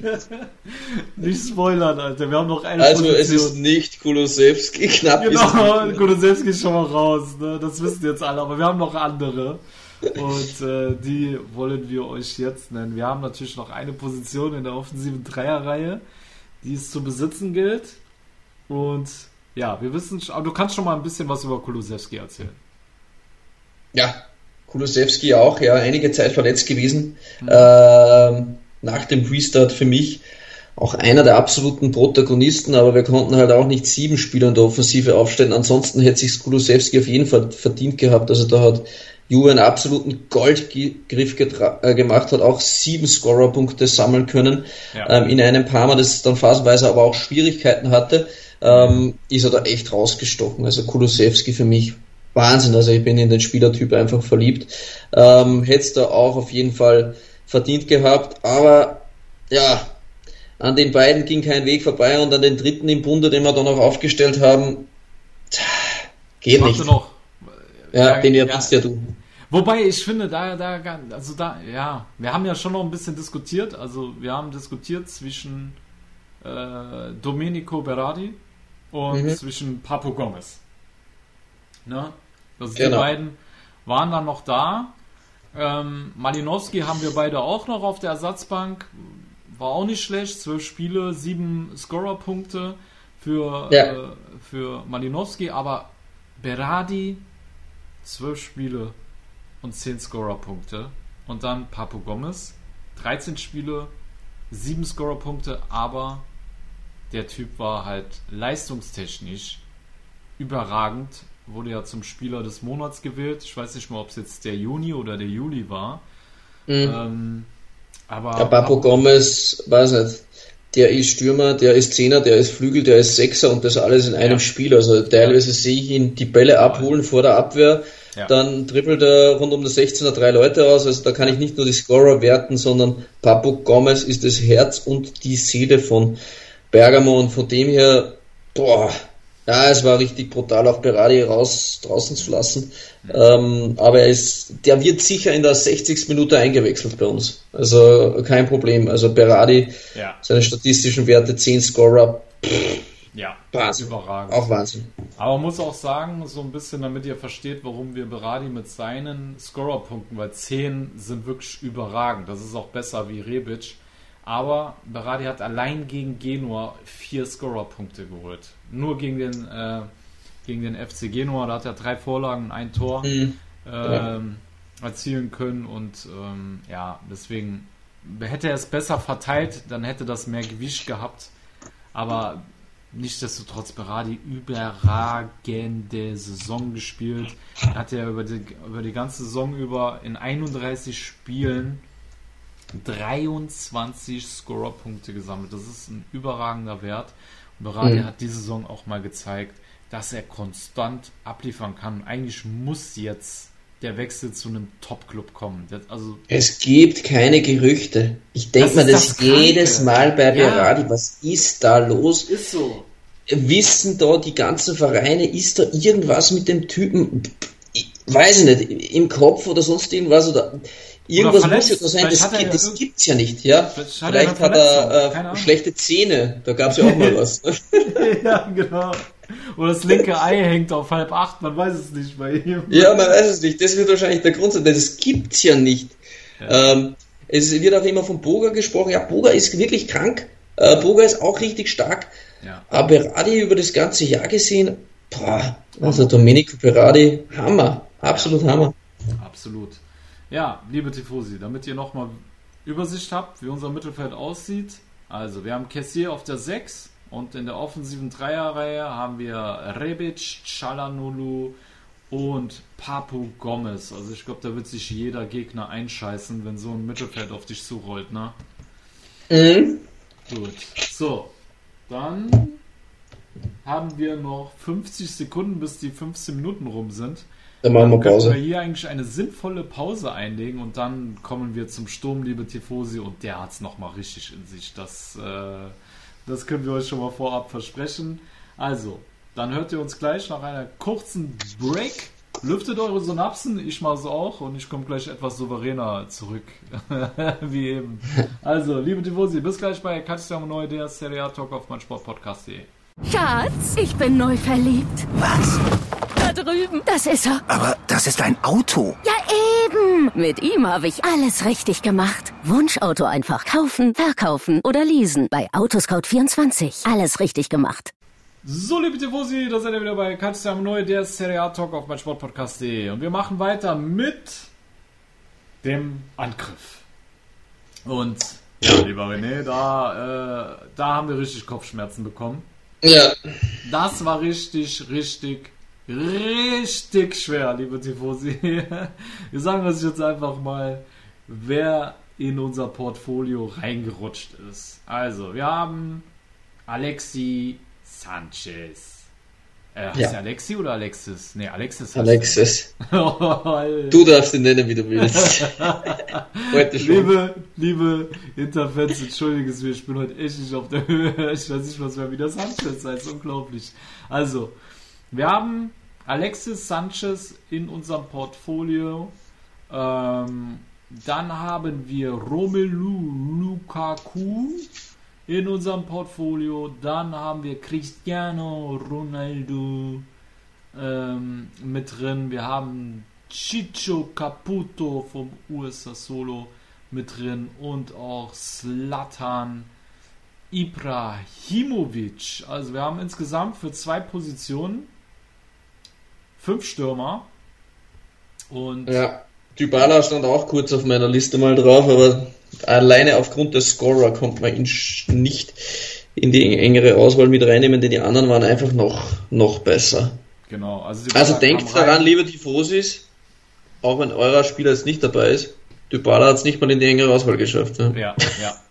nicht spoilern, Alter. Wir haben noch eine Also es Position. ist nicht Kulusewski, knapp es Genau, nicht. Kulusewski ist schon mal raus, ne? das wissen jetzt alle, aber wir haben noch andere und äh, die wollen wir euch jetzt nennen. Wir haben natürlich noch eine Position in der offensiven Dreierreihe, die es zu besitzen gilt und ja, wir wissen, aber du kannst schon mal ein bisschen was über Kulusewski erzählen. Ja, Kulusewski auch, ja, einige Zeit verletzt gewesen. Ähm, nach dem Restart für mich auch einer der absoluten Protagonisten, aber wir konnten halt auch nicht sieben Spieler in der Offensive aufstellen. Ansonsten hätte sich Kulusewski auf jeden Fall verdient gehabt. Also da hat Juve einen absoluten Goldgriff äh, gemacht, hat auch sieben Scorerpunkte sammeln können Ja. ähm, in einem Parma, das dann phasenweise aber auch Schwierigkeiten hatte, ähm, ist er da echt rausgestochen. Also Kulusewski für mich Wahnsinn. Also ich bin in den Spielertyp einfach verliebt. Ähm, Hätte da auch auf jeden Fall verdient gehabt. Aber ja, an den beiden ging kein Weg vorbei und an den dritten im Bunde, den wir da noch aufgestellt haben, geht nicht. Noch, ja, den erwähnst ja, ja du. Wobei ich finde, da, da, also da, ja, wir haben ja schon noch ein bisschen diskutiert. Also wir haben diskutiert zwischen äh, Domenico Berardi und mhm. zwischen Papo Gomez. Ne? Also genau. die beiden waren dann noch da. Ähm, Malinowski haben wir beide auch noch auf der Ersatzbank. War auch nicht schlecht. Zwölf Spiele, sieben Scorer-Punkte für, ja. äh, für Malinowski. Aber Berardi, zwölf Spiele und zehn Scorer-Punkte. Und dann Papo Gomez, 13 Spiele, sieben Scorer-Punkte, aber der Typ war halt leistungstechnisch überragend. Wurde ja zum Spieler des Monats gewählt. Ich weiß nicht mal, ob es jetzt der Juni oder der Juli war. Mhm. Ähm, aber. Der Papo Gomez, weiß nicht. Der ist Stürmer, der ist Zehner, der ist Flügel, der ist Sechser und das alles in einem ja. Spiel. Also teilweise sehe ich ihn die Bälle abholen vor der Abwehr. Ja. Dann dribbelt er rund um das 16er drei Leute aus. Also da kann ich nicht nur die Scorer werten, sondern Papo Gomez ist das Herz und die Seele von Bergamo und von dem her, boah, ja, es war richtig brutal, auch Berardi raus, draußen zu lassen. Ähm, aber er ist, der wird sicher in der 60. Minute eingewechselt bei uns. Also kein Problem. Also Berardi, ja. seine statistischen Werte, 10 Scorer, pff, ja, Wahnsinn. überragend. Auch Wahnsinn. Aber man muss auch sagen, so ein bisschen, damit ihr versteht, warum wir Berardi mit seinen Scorer-Punkten, weil 10 sind wirklich überragend. Das ist auch besser wie Rebic. Aber Berardi hat allein gegen Genua vier Scorer-Punkte geholt. Nur gegen den, äh, gegen den FC Genua, da hat er drei Vorlagen und ein Tor mhm. ähm, erzielen können. Und ähm, ja, deswegen hätte er es besser verteilt, dann hätte das mehr Gewicht gehabt. Aber nichtsdestotrotz Berardi überragende Saison gespielt. Er hat ja über die, über die ganze Saison über in 31 Spielen 23 Scorer-Punkte gesammelt. Das ist ein überragender Wert. Und Berardi mhm. hat diese Saison auch mal gezeigt, dass er konstant abliefern kann. Und eigentlich muss jetzt der Wechsel zu einem Top-Club kommen. Also, es gibt keine Gerüchte. Ich denke mal, das, das jedes Mal bei Berardi. Ja. Was ist da los? Ist so. Wissen da die ganzen Vereine, ist da irgendwas mit dem Typen? Ich weiß ich nicht, im Kopf oder sonst irgendwas? Oder Irgendwas muss ja da sein, das, gibt, das gibt's ja nicht, ja. Vielleicht, Vielleicht hat er, äh, schlechte Zähne, da gab's ja auch mal was. ja, genau. Oder das linke Ei hängt auf halb acht, man weiß es nicht bei ihm. Ja, man weiß es nicht, das wird wahrscheinlich der Grund sein, denn das gibt's ja nicht. Ja. Ähm, es wird auch immer von Boga gesprochen, ja, Boga ist wirklich krank, äh, Boga ist auch richtig stark, ja. aber Berardi über das ganze Jahr gesehen, boah, also Domenico Berardi, Hammer, absolut. Hammer. Absolut. Ja, liebe Tifosi, damit ihr nochmal Übersicht habt, wie unser Mittelfeld aussieht. Also, wir haben Kessier auf der 6 und in der offensiven Dreierreihe haben wir Rebic, Chalanulu und Papu Gomez. Also, ich glaube, da wird sich jeder Gegner einscheißen, wenn so ein Mittelfeld auf dich zurollt, ne? Mhm. Gut. So, dann haben wir noch 50 Sekunden, bis die 15 Minuten rum sind. Dann machen wir Pause. Können wir hier eigentlich eine sinnvolle Pause einlegen und dann kommen wir zum Sturm, liebe Tifosi, und der hat es nochmal richtig in sich. Das, äh, das können wir euch schon mal vorab versprechen. Also, dann hört ihr uns gleich nach einer kurzen Break. Lüftet eure Synapsen, ich mache es auch und ich komme gleich etwas souveräner zurück. Wie eben. Also, liebe Tifosi, bis gleich bei Katja Neu, der Serie A Talk auf meinsportpodcast.de. Schatz, ich bin neu verliebt. Was? Da drüben. Das ist er. Aber das ist ein Auto. Ja, eben. Mit ihm habe ich alles richtig gemacht. Wunschauto einfach kaufen, verkaufen oder leasen. Bei Autoscout24. Alles richtig gemacht. So, liebe Tifosi, da seid ihr wieder bei Katja Neu, der Serie A Talk auf meinsportpodcast.de. Und wir machen weiter mit dem Angriff. Und ja, lieber René, da, äh, da haben wir richtig Kopfschmerzen bekommen. Ja. Das war richtig, richtig richtig schwer, liebe Tifosi. Wir sagen uns jetzt einfach mal, wer in unser Portfolio reingerutscht ist. Also, wir haben Alexi Sanchez. Äh, heißt Ja. Alexi oder Alexis? Nee, Alexis. heißt Alexis. Du darfst ihn nennen, wie du willst. Heute schon. Liebe, liebe Interfans, entschuldige es mir, ich bin heute echt nicht auf der Höhe. Ich weiß nicht, was mehr wieder Sanchez heißt. Unglaublich. Also, wir haben Alexis Sanchez in unserem Portfolio. Ähm, dann haben wir Romelu Lukaku in unserem Portfolio. Dann haben wir Cristiano Ronaldo ähm, mit drin. Wir haben Chicho Caputo vom USA Solo mit drin und auch Slatan Ibrahimovic. Also wir haben insgesamt für zwei Positionen fünf Stürmer. Und Ja, Dybala stand auch kurz auf meiner Liste mal drauf, aber alleine aufgrund des Scorer kommt man ihn nicht in die engere Auswahl mit reinnehmen, denn die anderen waren einfach noch, noch besser. genau, also, Also denkt rein. daran, liebe Tifosis, auch wenn eurer Spieler jetzt nicht dabei ist, Dybala hat es nicht mal in die engere Auswahl geschafft. Ne? Ja, ja.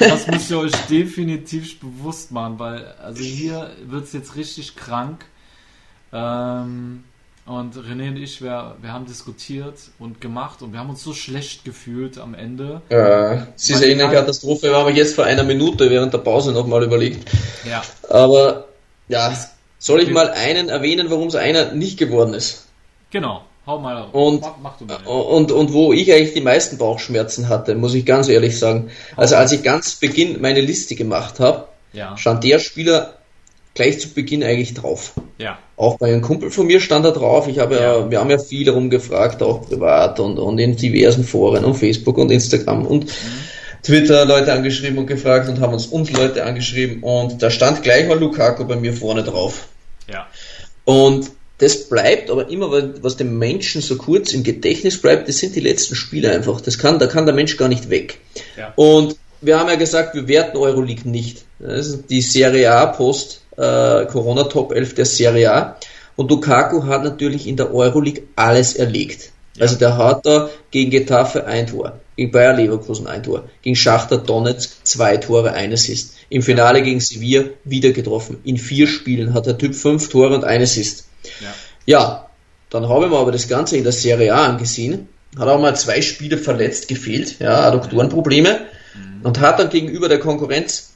Das müsst ihr euch definitiv bewusst machen, weil also hier wird es jetzt richtig krank. Ähm, und René und ich, wir, wir haben diskutiert und gemacht und wir haben uns so schlecht gefühlt am Ende. Ja, es ist eh eine Katastrophe, wir haben jetzt vor einer Minute während der Pause nochmal überlegt. Ja, Aber ja, soll ich mal einen erwähnen, warum es einer nicht geworden ist? genau. Hau mal. Und, mach, mach und, und wo ich eigentlich die meisten Bauchschmerzen hatte, muss ich ganz ehrlich sagen. Also als ich ganz Beginn meine Liste gemacht habe, Ja, stand der Spieler gleich zu Beginn eigentlich drauf. ja, Auch bei einem Kumpel von mir stand er drauf. Ich habe ja, wir haben ja viel rumgefragt, auch privat und, und in diversen Foren und Facebook und Instagram und Twitter Leute angeschrieben und gefragt und haben uns uns Leute angeschrieben und da stand gleich mal Lukaku bei mir vorne drauf. ja. Und das bleibt aber immer, was dem Menschen so kurz im Gedächtnis bleibt, das sind die letzten Spiele einfach. Das kann, da kann der Mensch gar nicht weg. Ja. Und wir haben ja gesagt, wir werten Euroleague nicht. Das ist die Serie A post äh, Corona Top 11 der Serie A. Und Lukaku hat natürlich in der Euroleague alles erlegt. Also der hat da gegen Getafe ein Tor, gegen Bayer Leverkusen ein Tor, gegen Schachter Donetsk zwei Tore, ein Assist. Im Finale gegen Sevilla wieder getroffen. In vier Spielen hat der Typ fünf Tore und ein Assist. Ja. Ja, dann habe ich mir aber das Ganze in der Serie A angesehen. Hat auch mal zwei Spiele verletzt gefehlt, ja, Adduktorenprobleme. Und hat dann gegenüber der Konkurrenz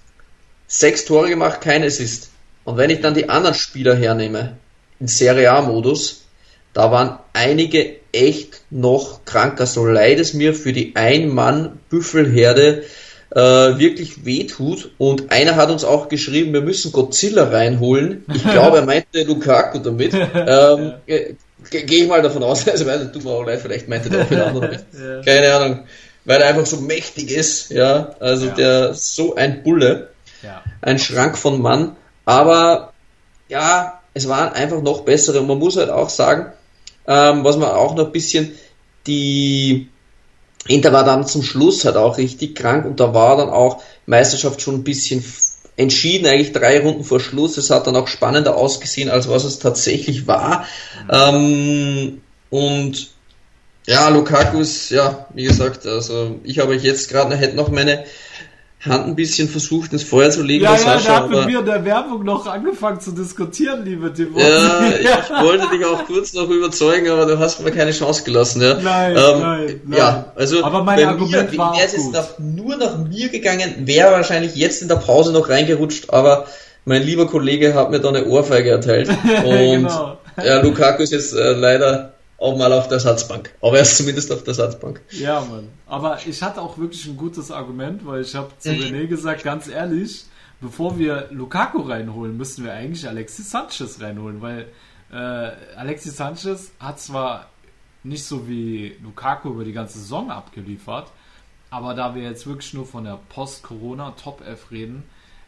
sechs Tore gemacht, kein Assist. Und wenn ich dann die anderen Spieler hernehme, in Serie A-Modus, da waren einige echt noch kranker, so leid es mir für die Ein-Mann-Büffelherde äh, wirklich wehtut. Und einer hat uns auch geschrieben, wir müssen Godzilla reinholen. Ich glaube, er meinte Lukaku damit. Ähm, äh, Gehe ich mal davon aus, also weil, tut mir auch leid, vielleicht meinte der auch wieder andere. Keine Ahnung. Weil er einfach so mächtig ist, ja. Also Ja. der so ein Bulle ja. ein Schrank von Mann. Aber ja, es waren einfach noch bessere. Und man muss halt auch sagen, ähm, was man auch noch ein bisschen die Inter war dann zum Schluss halt auch richtig krank und da war dann auch Meisterschaft schon ein bisschen entschieden, eigentlich drei Runden vor Schluss. Es hat dann auch spannender ausgesehen, als was es tatsächlich war. Ähm, und ja, Lukaku ist, ja, wie gesagt, also ich habe jetzt gerade, hätte noch meine Hand ein bisschen versucht ins Feuer zu legen, Ja, ja, Sascha, hat mit mir in der Werbung noch angefangen zu diskutieren, liebe Timo. ja, ich wollte dich auch kurz noch überzeugen, aber du hast mir keine Chance gelassen. Ja. Nein, ähm, nein, nein. Ja, also Aber mein Argument mir, war wäre es jetzt nur nach mir gegangen, wäre wahrscheinlich jetzt in der Pause noch reingerutscht, aber mein lieber Kollege hat mir da eine Ohrfeige erteilt. Und Genau. ja, Lukaku ist jetzt äh, leider auch mal auf der Satzbank. Aber er ist zumindest auf der Satzbank. Ja, Mann. Aber ich hatte auch wirklich ein gutes Argument, weil ich habe zu Mhm. René gesagt, ganz ehrlich, bevor wir Lukaku reinholen, müssten wir eigentlich Alexis Sanchez reinholen, weil äh, Alexis Sanchez hat zwar nicht so wie Lukaku über die ganze Saison abgeliefert, aber da wir jetzt wirklich nur von der Post-Corona Top 11 reden,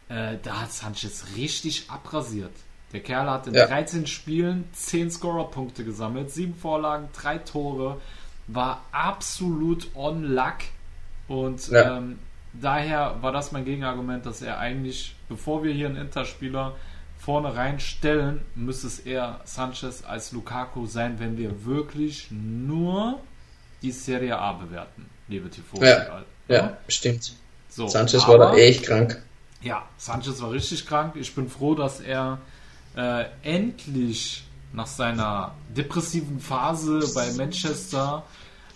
äh, da hat Sanchez richtig abrasiert. Der Kerl hat in Ja. 13 Spielen 10 Scorer-Punkte gesammelt, 7 Vorlagen, 3 Tore, war absolut on luck und Ja. ähm, daher war das mein Gegenargument, dass er eigentlich, bevor wir hier einen Interspieler vorne reinstellen, müsste es eher Sanchez als Lukaku sein, wenn wir wirklich nur die Serie A bewerten, liebe Tifosi. Ja. Ja, stimmt. So, Sanchez war aber- da echt krank. ja, Sanchez war richtig krank. Ich bin froh, dass er äh, endlich nach seiner depressiven Phase bei Manchester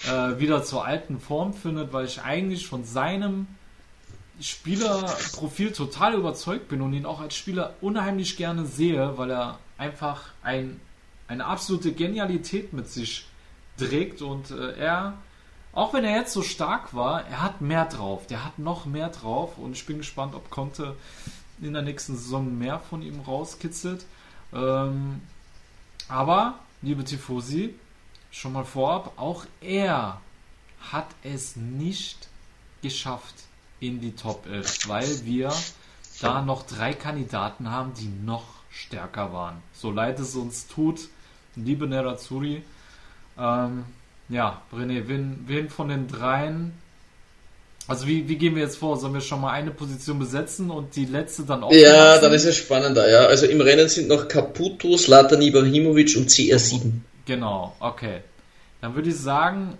äh, wieder zur alten Form findet, weil ich eigentlich von seinem Spielerprofil total überzeugt bin und ihn auch als Spieler unheimlich gerne sehe, weil er einfach ein, eine absolute Genialität mit sich trägt und äh, er, auch wenn er jetzt so stark war, er hat mehr drauf, der hat noch mehr drauf und ich bin gespannt, ob Conte in der nächsten Saison mehr von ihm rauskitzelt. Ähm, aber, liebe Tifosi, schon mal vorab, auch er hat es nicht geschafft in die Top 11, weil wir da noch drei Kandidaten haben, die noch stärker waren. So leid es uns tut, liebe Nerazzurri. Ähm, ja, René, wen, wen von den dreien also wie, wie gehen wir jetzt vor? Sollen wir schon mal eine Position besetzen und die letzte dann auch? Ja, dann ist es spannender, ja. Also im Rennen sind noch Caputo, Slatan Ibrahimovic und CR7. Genau, okay. Dann würde ich sagen,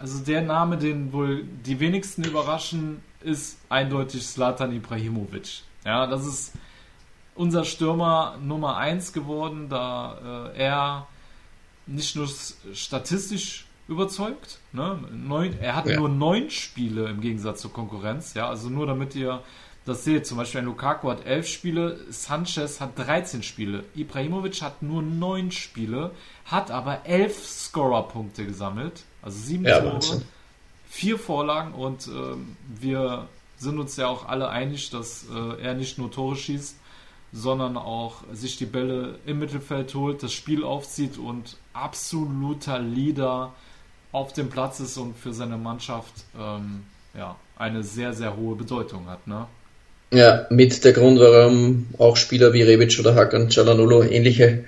also der Name, den wohl die wenigsten überraschen, ist eindeutig Slatan Ibrahimovic. Ja, das ist unser Stürmer Nummer 1 geworden, da äh, er nicht nur statistisch überzeugt. Ne? Neun, er hat ja. nur neun Spiele im Gegensatz zur Konkurrenz. Ja, also nur damit ihr das seht. Zum Beispiel ein Lukaku hat elf Spiele, Sanchez hat 13 Spiele, Ibrahimovic hat nur neun Spiele, hat aber elf Scorer-Punkte gesammelt, also sieben ja, Tore, Wahnsinn. vier Vorlagen und äh, wir sind uns ja auch alle einig, dass äh, er nicht nur Tore schießt, sondern auch sich die Bälle im Mittelfeld holt, das Spiel aufzieht und absoluter Leader auf dem Platz ist und für seine Mannschaft ähm, ja, eine sehr, sehr hohe Bedeutung hat. Ne? Ja, mit der Grund, warum auch Spieler wie Rebic oder Hakan Çalhanoğlu ähnliche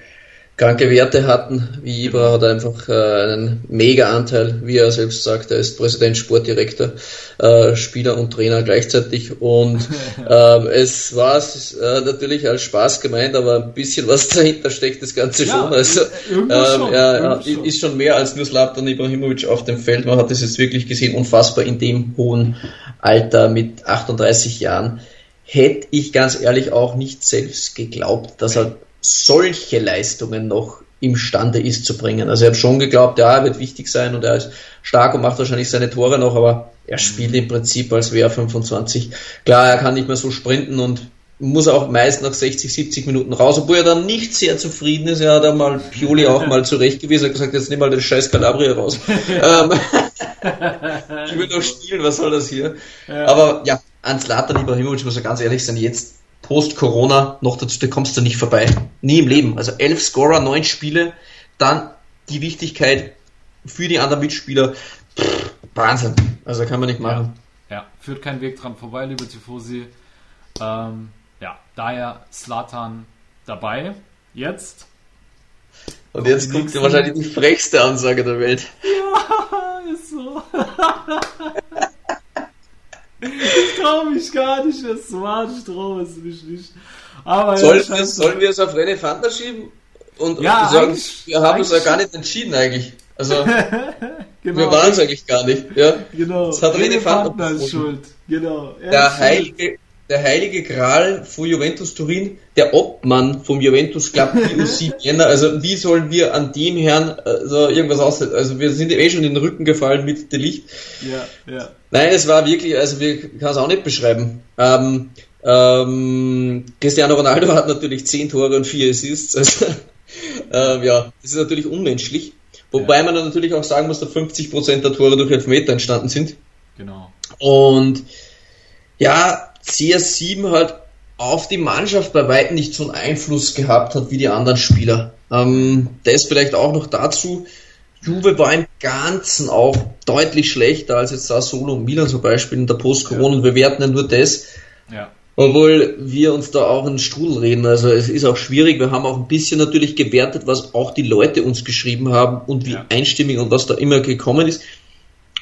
kranke Werte hatten. Wie Ibra hat einfach äh, einen Mega-Anteil, wie er selbst sagt, er ist Präsident, Sportdirektor, äh, Spieler und Trainer gleichzeitig. Und äh, es war äh, natürlich als Spaß gemeint, aber ein bisschen was dahinter steckt das Ganze ja, schon. Also ähm, schon, schon. ist schon mehr als nur Slatan Ibrahimovic auf dem Feld. Man hat das jetzt wirklich gesehen, unfassbar in dem hohen Alter mit 38 Jahren. Hätte ich ganz ehrlich auch nicht selbst geglaubt, dass er solche Leistungen noch imstande ist zu bringen. Also ich habe schon geglaubt, ja, er wird wichtig sein und er ist stark und macht wahrscheinlich seine Tore noch, aber er spielt im Prinzip als wäre 25. Klar, er kann nicht mehr so sprinten und muss auch meist nach 60, 70 Minuten raus, obwohl er dann nicht sehr zufrieden ist. Er hat einmal Pioli auch mal zurechtgewiesen, er hat gesagt, jetzt nimm mal den scheiß Calabria raus. Ähm, ich will noch spielen, was soll das hier? Ja. Aber ja, an Zlatan Ibrahimovic muss er ganz ehrlich sein, jetzt Post-Corona noch dazu, da kommst du nicht vorbei. Nie im Leben. Also elf Scorer, neun Spiele, dann die Wichtigkeit für die anderen Mitspieler. Pff, Wahnsinn. Also kann man nicht machen. Ja, ja, führt kein Weg dran vorbei, liebe Tifosi. Ähm, ja, daher Slatan dabei. Jetzt. Und jetzt kommt ja wahrscheinlich die frechste Ansage der Welt. Ja, ist so. Ich traue mich gar nicht, das war ich traue es mich nicht. Aber sollen, wir, sollen wir es auf René Fanta schieben? Und ja, sagen, wir haben uns ja gar nicht entschieden eigentlich. Also, genau. wir waren es eigentlich gar nicht. Ja? Genau. Das hat René, René Fanta schuld. Genau. Er der heilige, der heilige Gral von Juventus Turin, der Obmann vom Juventus Club PUC Vienna. Also wie sollen wir an dem Herrn also, irgendwas aussetzen? Also wir sind eh schon in den Rücken gefallen mit der Licht. Ja, ja. Nein, es war wirklich, also wir kann es auch nicht beschreiben. Ähm, ähm, Cristiano Ronaldo hat natürlich 10 Tore und 4 Assists. Also, ähm, ja, das ist natürlich unmenschlich. Wobei ja. man dann natürlich auch sagen muss, dass 50% der Tore durch Elfmeter entstanden sind. Genau. Und ja, CS7 halt auf die Mannschaft bei weitem nicht so einen Einfluss gehabt hat wie die anderen Spieler. Ähm, das vielleicht auch noch dazu. Juve war im Ganzen auch deutlich schlechter als jetzt da Solo und Milan zum Beispiel in der Post-Corona. Ja. Wir werten ja nur das. Ja. Obwohl wir uns da auch in den Strudel reden. Also es ist auch schwierig. Wir haben auch ein bisschen natürlich gewertet, was auch die Leute uns geschrieben haben und wie ja. einstimmig und was da immer gekommen ist.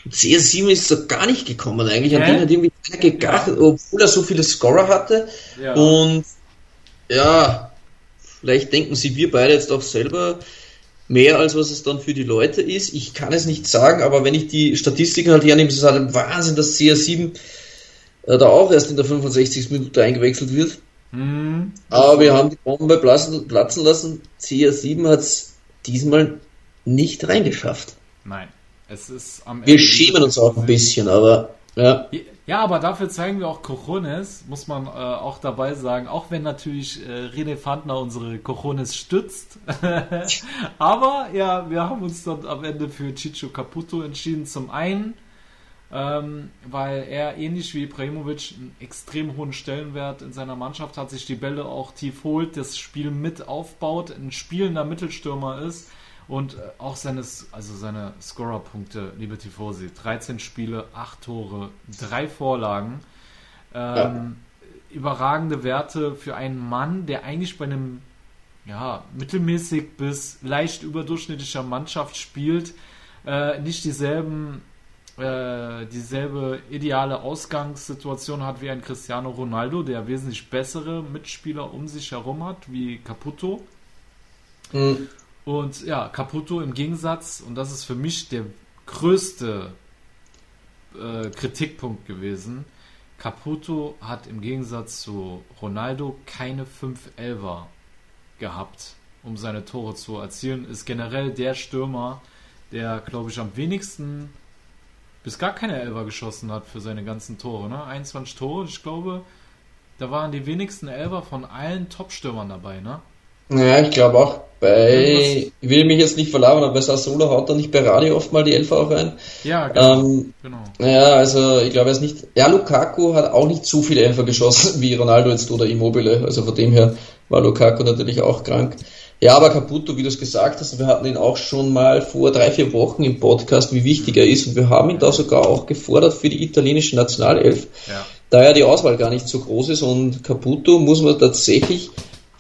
CS7 ist so gar nicht gekommen eigentlich. An den hat irgendwie keiner gedacht, ja. obwohl er so viele Scorer hatte. Ja. Und ja, vielleicht denken sie wir beide jetzt auch selber mehr, als was es dann für die Leute ist. Ich kann es nicht sagen, aber wenn ich die Statistiken halt hernehme, ist es halt ein Wahnsinn, dass CS7 äh, da auch erst in der 65. Minute eingewechselt wird. Mhm. Aber wir haben die Bombe platzen, platzen lassen. CR7 hat es diesmal nicht reingeschafft. Nein. Es ist am Wir schämen uns auch ein bisschen, aber ja. Ja, aber dafür zeigen wir auch Cojones, muss man äh, auch dabei sagen, auch wenn natürlich äh, René Fandner unsere Cojones stützt. aber ja, wir haben uns dann am Ende für Chicho Caputo entschieden. Zum einen, ähm, weil er ähnlich wie Ibrahimovic einen extrem hohen Stellenwert in seiner Mannschaft hat, sich die Bälle auch tief holt, das Spiel mit aufbaut, ein spielender Mittelstürmer ist und äh, auch seine, also seine Scorerpunkte, liebe Tifosi, 13 Spiele, 8 Tore, 3 Vorlagen. Ähm, ja. Überragende Werte für einen Mann, der eigentlich bei einem ja, mittelmäßig bis leicht überdurchschnittlicher Mannschaft spielt, äh, nicht dieselben äh, dieselbe ideale Ausgangssituation hat wie ein Cristiano Ronaldo, der wesentlich bessere Mitspieler um sich herum hat, wie Caputo. Mhm. Und ja, Caputo im Gegensatz, und das ist für mich der größte äh, Kritikpunkt gewesen, Caputo hat im Gegensatz zu Ronaldo keine 5 Elver gehabt, um seine Tore zu erzielen. Ist generell der Stürmer, der, glaube ich, am wenigsten bis gar keine Elver geschossen hat für seine ganzen Tore. Ne? 21 Tore, ich glaube, da waren die wenigsten Elver von allen Top-Stürmern dabei. Ne? Ja, ich glaube auch. Bei, ich will mich jetzt nicht verlabern, aber bei Sassuolo haut er nicht bei Radio oft mal die Elfer auch rein. Ja, genau. Ähm, genau. Ja, also ich glaube, er ist nicht. Ja, Lukaku hat auch nicht so viele Elfer geschossen wie Ronaldo jetzt oder Immobile. Also von dem her war Lukaku natürlich auch krank. Ja, aber Caputo, wie du es gesagt hast, wir hatten ihn auch schon mal vor drei, vier Wochen im Podcast, wie wichtig er ist. Und wir haben ihn da sogar auch gefordert für die italienische Nationalelf. Ja. Da ja die Auswahl gar nicht so groß ist und Caputo muss man tatsächlich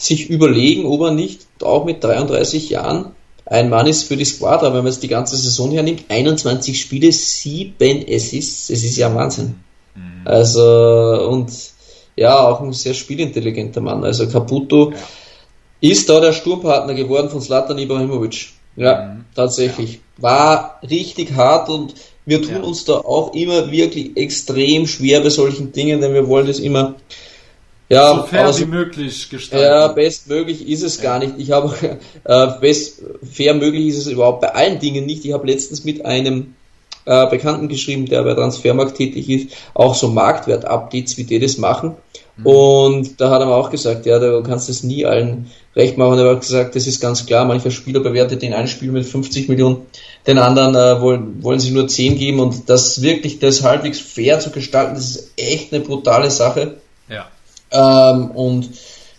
sich überlegen, ob er nicht auch mit 33 Jahren ein Mann ist für die Squadra, wenn man jetzt die ganze Saison hernimmt, 21 Spiele, 7 Assists, es ist ja Wahnsinn. Mhm. Also, und ja, auch ein sehr spielintelligenter Mann. Also Caputo ja. ist da der Sturmpartner geworden von Zlatan Ibrahimovic. Ja, mhm. tatsächlich. Ja. War richtig hart und wir tun ja. uns da auch immer wirklich extrem schwer bei solchen Dingen, denn wir wollen das immer ja, so fair wie möglich gestalten. Ja, bestmöglich ist es gar nicht. Ich habe äh, best fair möglich ist es überhaupt bei allen Dingen nicht. Ich habe letztens mit einem äh, Bekannten geschrieben, der bei Transfermarkt tätig ist, auch so Marktwert-Updates, wie die das machen. Mhm. Und da hat er mir auch gesagt, ja, du kannst es nie allen recht machen. Er hat gesagt, das ist ganz klar, mancher Spieler bewertet den einen Spiel mit 50 Millionen, den anderen äh, wollen, wollen sie nur 10 geben und das wirklich das halbwegs fair zu gestalten, das ist echt eine brutale Sache. Ja. Ähm, und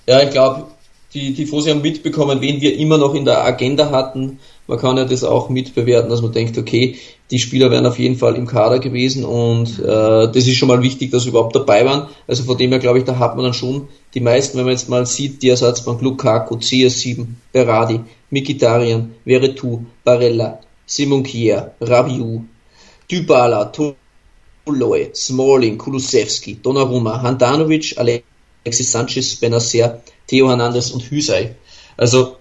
ja, ich glaube, die, die Fosi haben mitbekommen, wen wir immer noch in der Agenda hatten. Man kann ja das auch mitbewerten, dass man denkt, okay, die Spieler wären auf jeden Fall im Kader gewesen und äh, das ist schon mal wichtig, dass sie überhaupt dabei waren. Also von dem her glaube ich, da hat man dann schon die meisten, wenn man jetzt mal sieht, die Ersatzbank Lukaku, CS7, Berardi, Mikitarian, Veretu, Barella, Simon Kier, Rabiu, Dybala, Toloi, Smalling, Kulusevski, Donnarumma, Handanovic, Alex Alexis Sanchez, Benacer, Theo Hernandez und Hüsei. Also,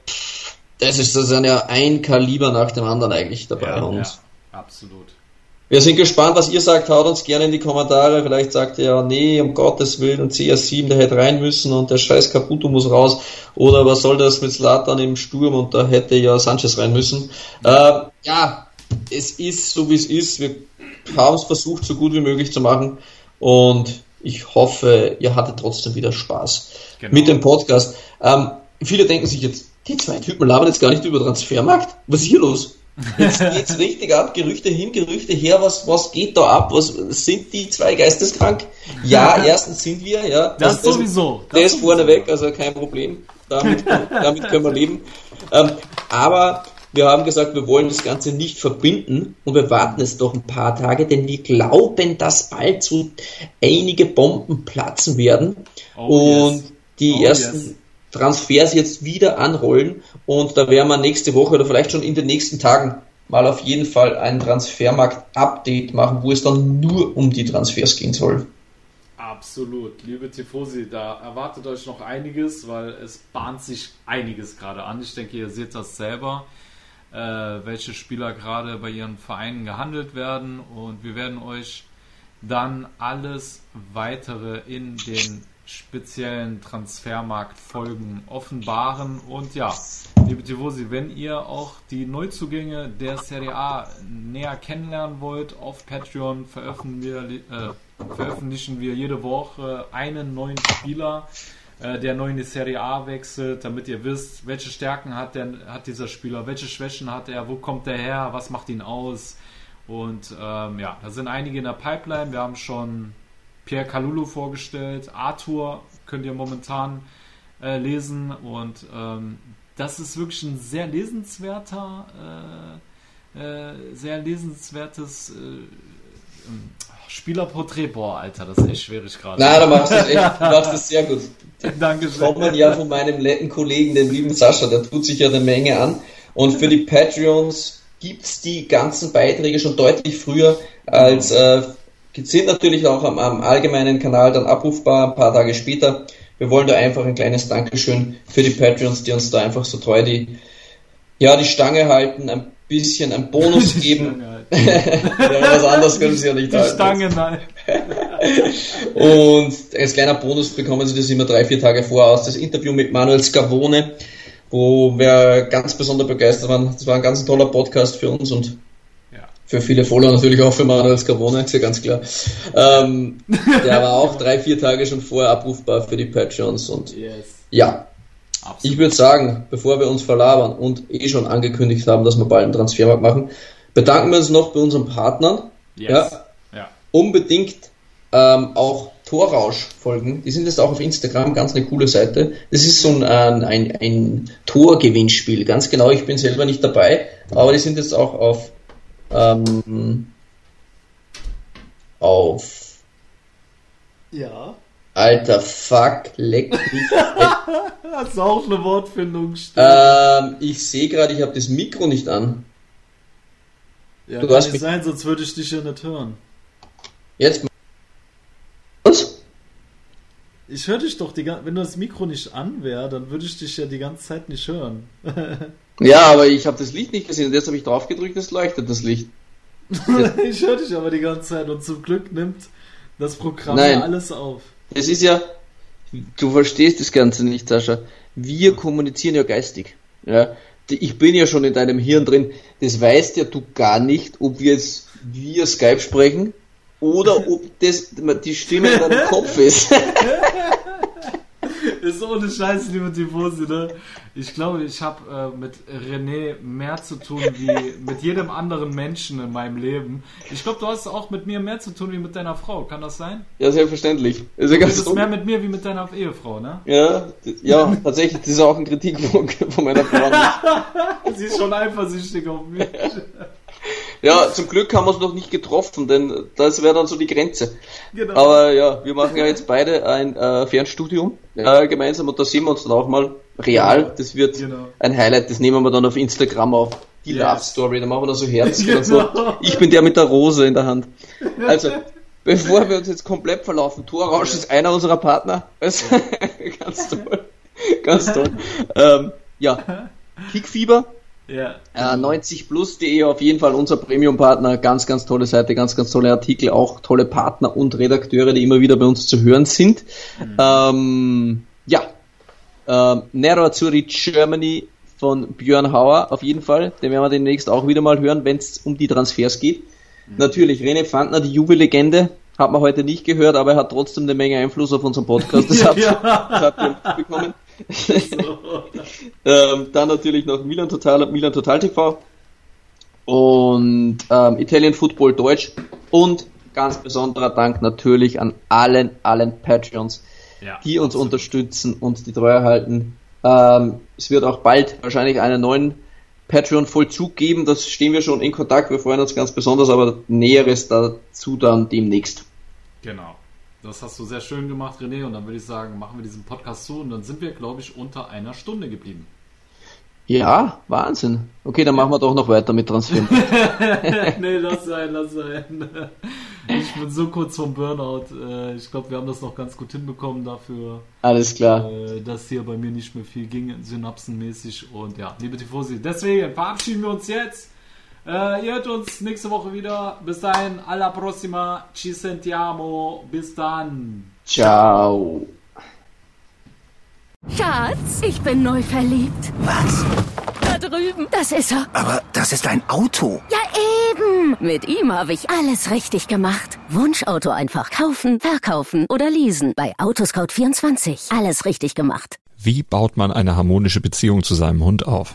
das ist das dann ja ein Kaliber nach dem anderen eigentlich dabei. Ja, und ja, absolut. Wir sind gespannt, was ihr sagt. Haut uns gerne in die Kommentare. Vielleicht sagt ihr ja, nee, um Gottes Willen, und CR7, der hätte rein müssen und der scheiß Caputo muss raus. Oder was soll das mit Slatan im Sturm und da hätte ja Sanchez rein müssen. Äh, ja, es ist so wie es ist. Wir haben es versucht, so gut wie möglich zu machen. Und ich hoffe, ihr hattet trotzdem wieder Spaß genau. mit dem Podcast. Ähm, viele denken sich jetzt, die zwei Typen labern jetzt gar nicht über Transfermarkt. Was ist hier los? Jetzt geht's richtig ab, Gerüchte hin, Gerüchte her, was, was geht da ab? Was sind die zwei geisteskrank? Ja, erstens sind wir, ja. Das, das sowieso. Das der ist vorneweg, also kein Problem. Damit, damit können wir leben. Ähm, aber wir haben gesagt, wir wollen das Ganze nicht verbinden und wir warten es doch ein paar Tage, denn wir glauben, dass bald so einige Bomben platzen werden oh, und yes. die oh, ersten yes. Transfers jetzt wieder anrollen und da werden wir nächste Woche oder vielleicht schon in den nächsten Tagen mal auf jeden Fall ein Transfermarkt-Update machen, wo es dann nur um die Transfers gehen soll. Absolut. Liebe Tifosi, da erwartet euch noch einiges, weil es bahnt sich einiges gerade an. Ich denke, ihr seht das selber äh, welche Spieler gerade bei ihren Vereinen gehandelt werden und wir werden euch dann alles weitere in den speziellen Transfermarktfolgen offenbaren. Und ja, liebe Tivosi, wenn ihr auch die Neuzugänge der Serie A näher kennenlernen wollt, auf Patreon veröffentlichen wir, äh, veröffentlichen wir jede Woche einen neuen Spieler, äh, der neu in die Serie A wechselt, damit ihr wisst, welche Stärken hat, der, hat dieser Spieler, welche Schwächen hat er, wo kommt er her, was macht ihn aus. Und ähm, ja, da sind einige in der Pipeline. Wir haben schon Pierre Kalulu vorgestellt. Arthur könnt ihr momentan äh, lesen. Und ähm, das ist wirklich ein sehr lesenswerter, äh, äh, sehr lesenswertes äh, Spielerporträt. Boah, Alter, das ist echt schwierig gerade. Na, du machst das echt, du machst das sehr gut. Dankeschön. Kommen ja von meinem netten Kollegen, dem lieben Sascha, der tut sich ja eine Menge an. Und für die Patreons gibt's die ganzen Beiträge schon deutlich früher als äh, sind natürlich auch am, am allgemeinen Kanal dann abrufbar ein paar Tage später. Wir wollen da einfach ein kleines Dankeschön für die Patreons, die uns da einfach so treu die ja die Stange halten, ein bisschen einen Bonus geben. ja, was anderes können sie ja nicht die halten. Stange, nein. Und als kleiner Bonus bekommen sie das immer drei, vier Tage vorher aus. Das Interview mit Manuel Scavone, wo wir ganz besonders begeistert waren. Das war ein ganz toller Podcast für uns und für viele Follower natürlich auch für Manuel Scavone, ist ja ganz klar. Ähm, der war auch drei, vier Tage schon vorher abrufbar für die Patreons und Yes. ja, Absolut. ich würde sagen, bevor wir uns verlabern und eh schon angekündigt haben, dass wir bald einen Transfermarkt machen, bedanken wir uns noch bei unseren Partnern. yes. Ja, ja. unbedingt ähm, auch Torrausch folgen. Die sind jetzt auch auf Instagram, ganz eine coole Seite. Das ist so ein, ein, ein, ein Torgewinnspiel, ganz genau. Ich bin selber nicht dabei, aber die sind jetzt auch auf ähm, auf Ja. Alter Fuck, leck mich. Hast du auch eine Wortfindung ähm, ich sehe gerade, ich habe das Mikro nicht an. ja, du kann hast nicht mich- sein, sonst würde ich dich ja nicht hören. Jetzt was? Ich höre dich doch die ganze Wenn das Mikro nicht an wäre, dann würde ich dich ja die ganze Zeit nicht hören. Ja, aber ich habe das Licht nicht gesehen und jetzt habe ich drauf gedrückt, es leuchtet das Licht. ich höre dich aber die ganze Zeit und zum Glück nimmt das Programm Nein. ja alles auf. Es ist ja, du verstehst das Ganze nicht, Sascha. Wir kommunizieren ja geistig. Ja, ich bin ja schon in deinem Hirn drin. Das weißt ja du gar nicht, ob wir jetzt via Skype sprechen oder ob das die Stimme in deinem Kopf ist. Ist ohne Scheiß, liebe Tifosi, ne? Ich glaube, ich habe äh, mit René mehr zu tun wie mit jedem anderen Menschen in meinem Leben. Ich glaube, du hast auch mit mir mehr zu tun wie mit deiner Frau. Kann das sein? Ja, selbstverständlich. Ist ja Du bist mehr mit mir wie mit deiner Ehefrau, ne? ja, ja, tatsächlich, das ist auch ein Kritikpunkt von meiner Frau. Sie ist schon eifersüchtig auf mich. Ja, zum Glück haben wir uns noch nicht getroffen, denn das wäre dann so die Grenze. Genau. Aber ja, wir machen ja jetzt beide ein äh, Fernstudium äh, gemeinsam und da sehen wir uns dann auch mal real. Das wird Genau. ein Highlight, das nehmen wir dann auf Instagram auf. Die Yes. Love Story, da machen wir da so Herzen und Genau. so. Ich bin der mit der Rose in der Hand. Also, bevor wir uns jetzt komplett verlaufen, Torrausch ist einer unserer Partner. Also, ganz toll. Ganz toll. Ähm, ja, Kickfieber, Ja. äh, 90plus.de auf jeden Fall unser Premium-Partner. Ganz, ganz tolle Seite, ganz, ganz tolle Artikel, auch tolle Partner und Redakteure, die immer wieder bei uns zu hören sind. Ähm, ja, ähm, Nero Azzurri Germany von Björn Hauer auf jeden Fall. Den werden wir demnächst auch wieder mal hören, wenn es um die Transfers geht. Natürlich, René Pfandner, die Juve-Legende, hat man heute nicht gehört, aber er hat trotzdem eine Menge Einfluss auf unseren Podcast. Das habt, Ja. das habt ihr mitbekommen. Ähm, dann natürlich noch Milan Total, Milan Total TV und ähm, Italian Football Deutsch und ganz besonderer Dank natürlich an allen, allen Patreons, Ja. die uns unterstützen und die Treue halten. Ähm, es wird auch bald wahrscheinlich einen neuen Patreon-Vollzug geben, das stehen wir schon in Kontakt, wir freuen uns ganz besonders, aber Näheres dazu dann demnächst. Genau. Das hast du sehr schön gemacht, René. Und dann würde ich sagen, machen wir diesen Podcast zu. Und dann sind wir, glaube ich, unter einer Stunde geblieben. Ja, Wahnsinn. Okay, dann machen wir doch noch weiter mit Transfer. nee, lass sein, lass sein. Ich bin so kurz vom Burnout. Äh, Ich glaube, wir haben das noch ganz gut hinbekommen dafür, Alles klar. äh, dass hier bei mir nicht mehr viel ging, synapsenmäßig. Und ja, liebe Tifosi, deswegen verabschieden wir uns jetzt. Äh, ihr hört uns nächste Woche wieder. Bis dahin, alla prossima, ci sentiamo. Bis dann. Ciao. Schatz, ich bin neu verliebt. Was? Da drüben. Das ist er. Aber das ist ein Auto. Ja, eben. Mit ihm habe ich alles richtig gemacht. Wunschauto einfach kaufen, verkaufen oder leasen. Bei Autoscout24. Alles richtig gemacht. Wie baut man eine harmonische Beziehung zu seinem Hund auf?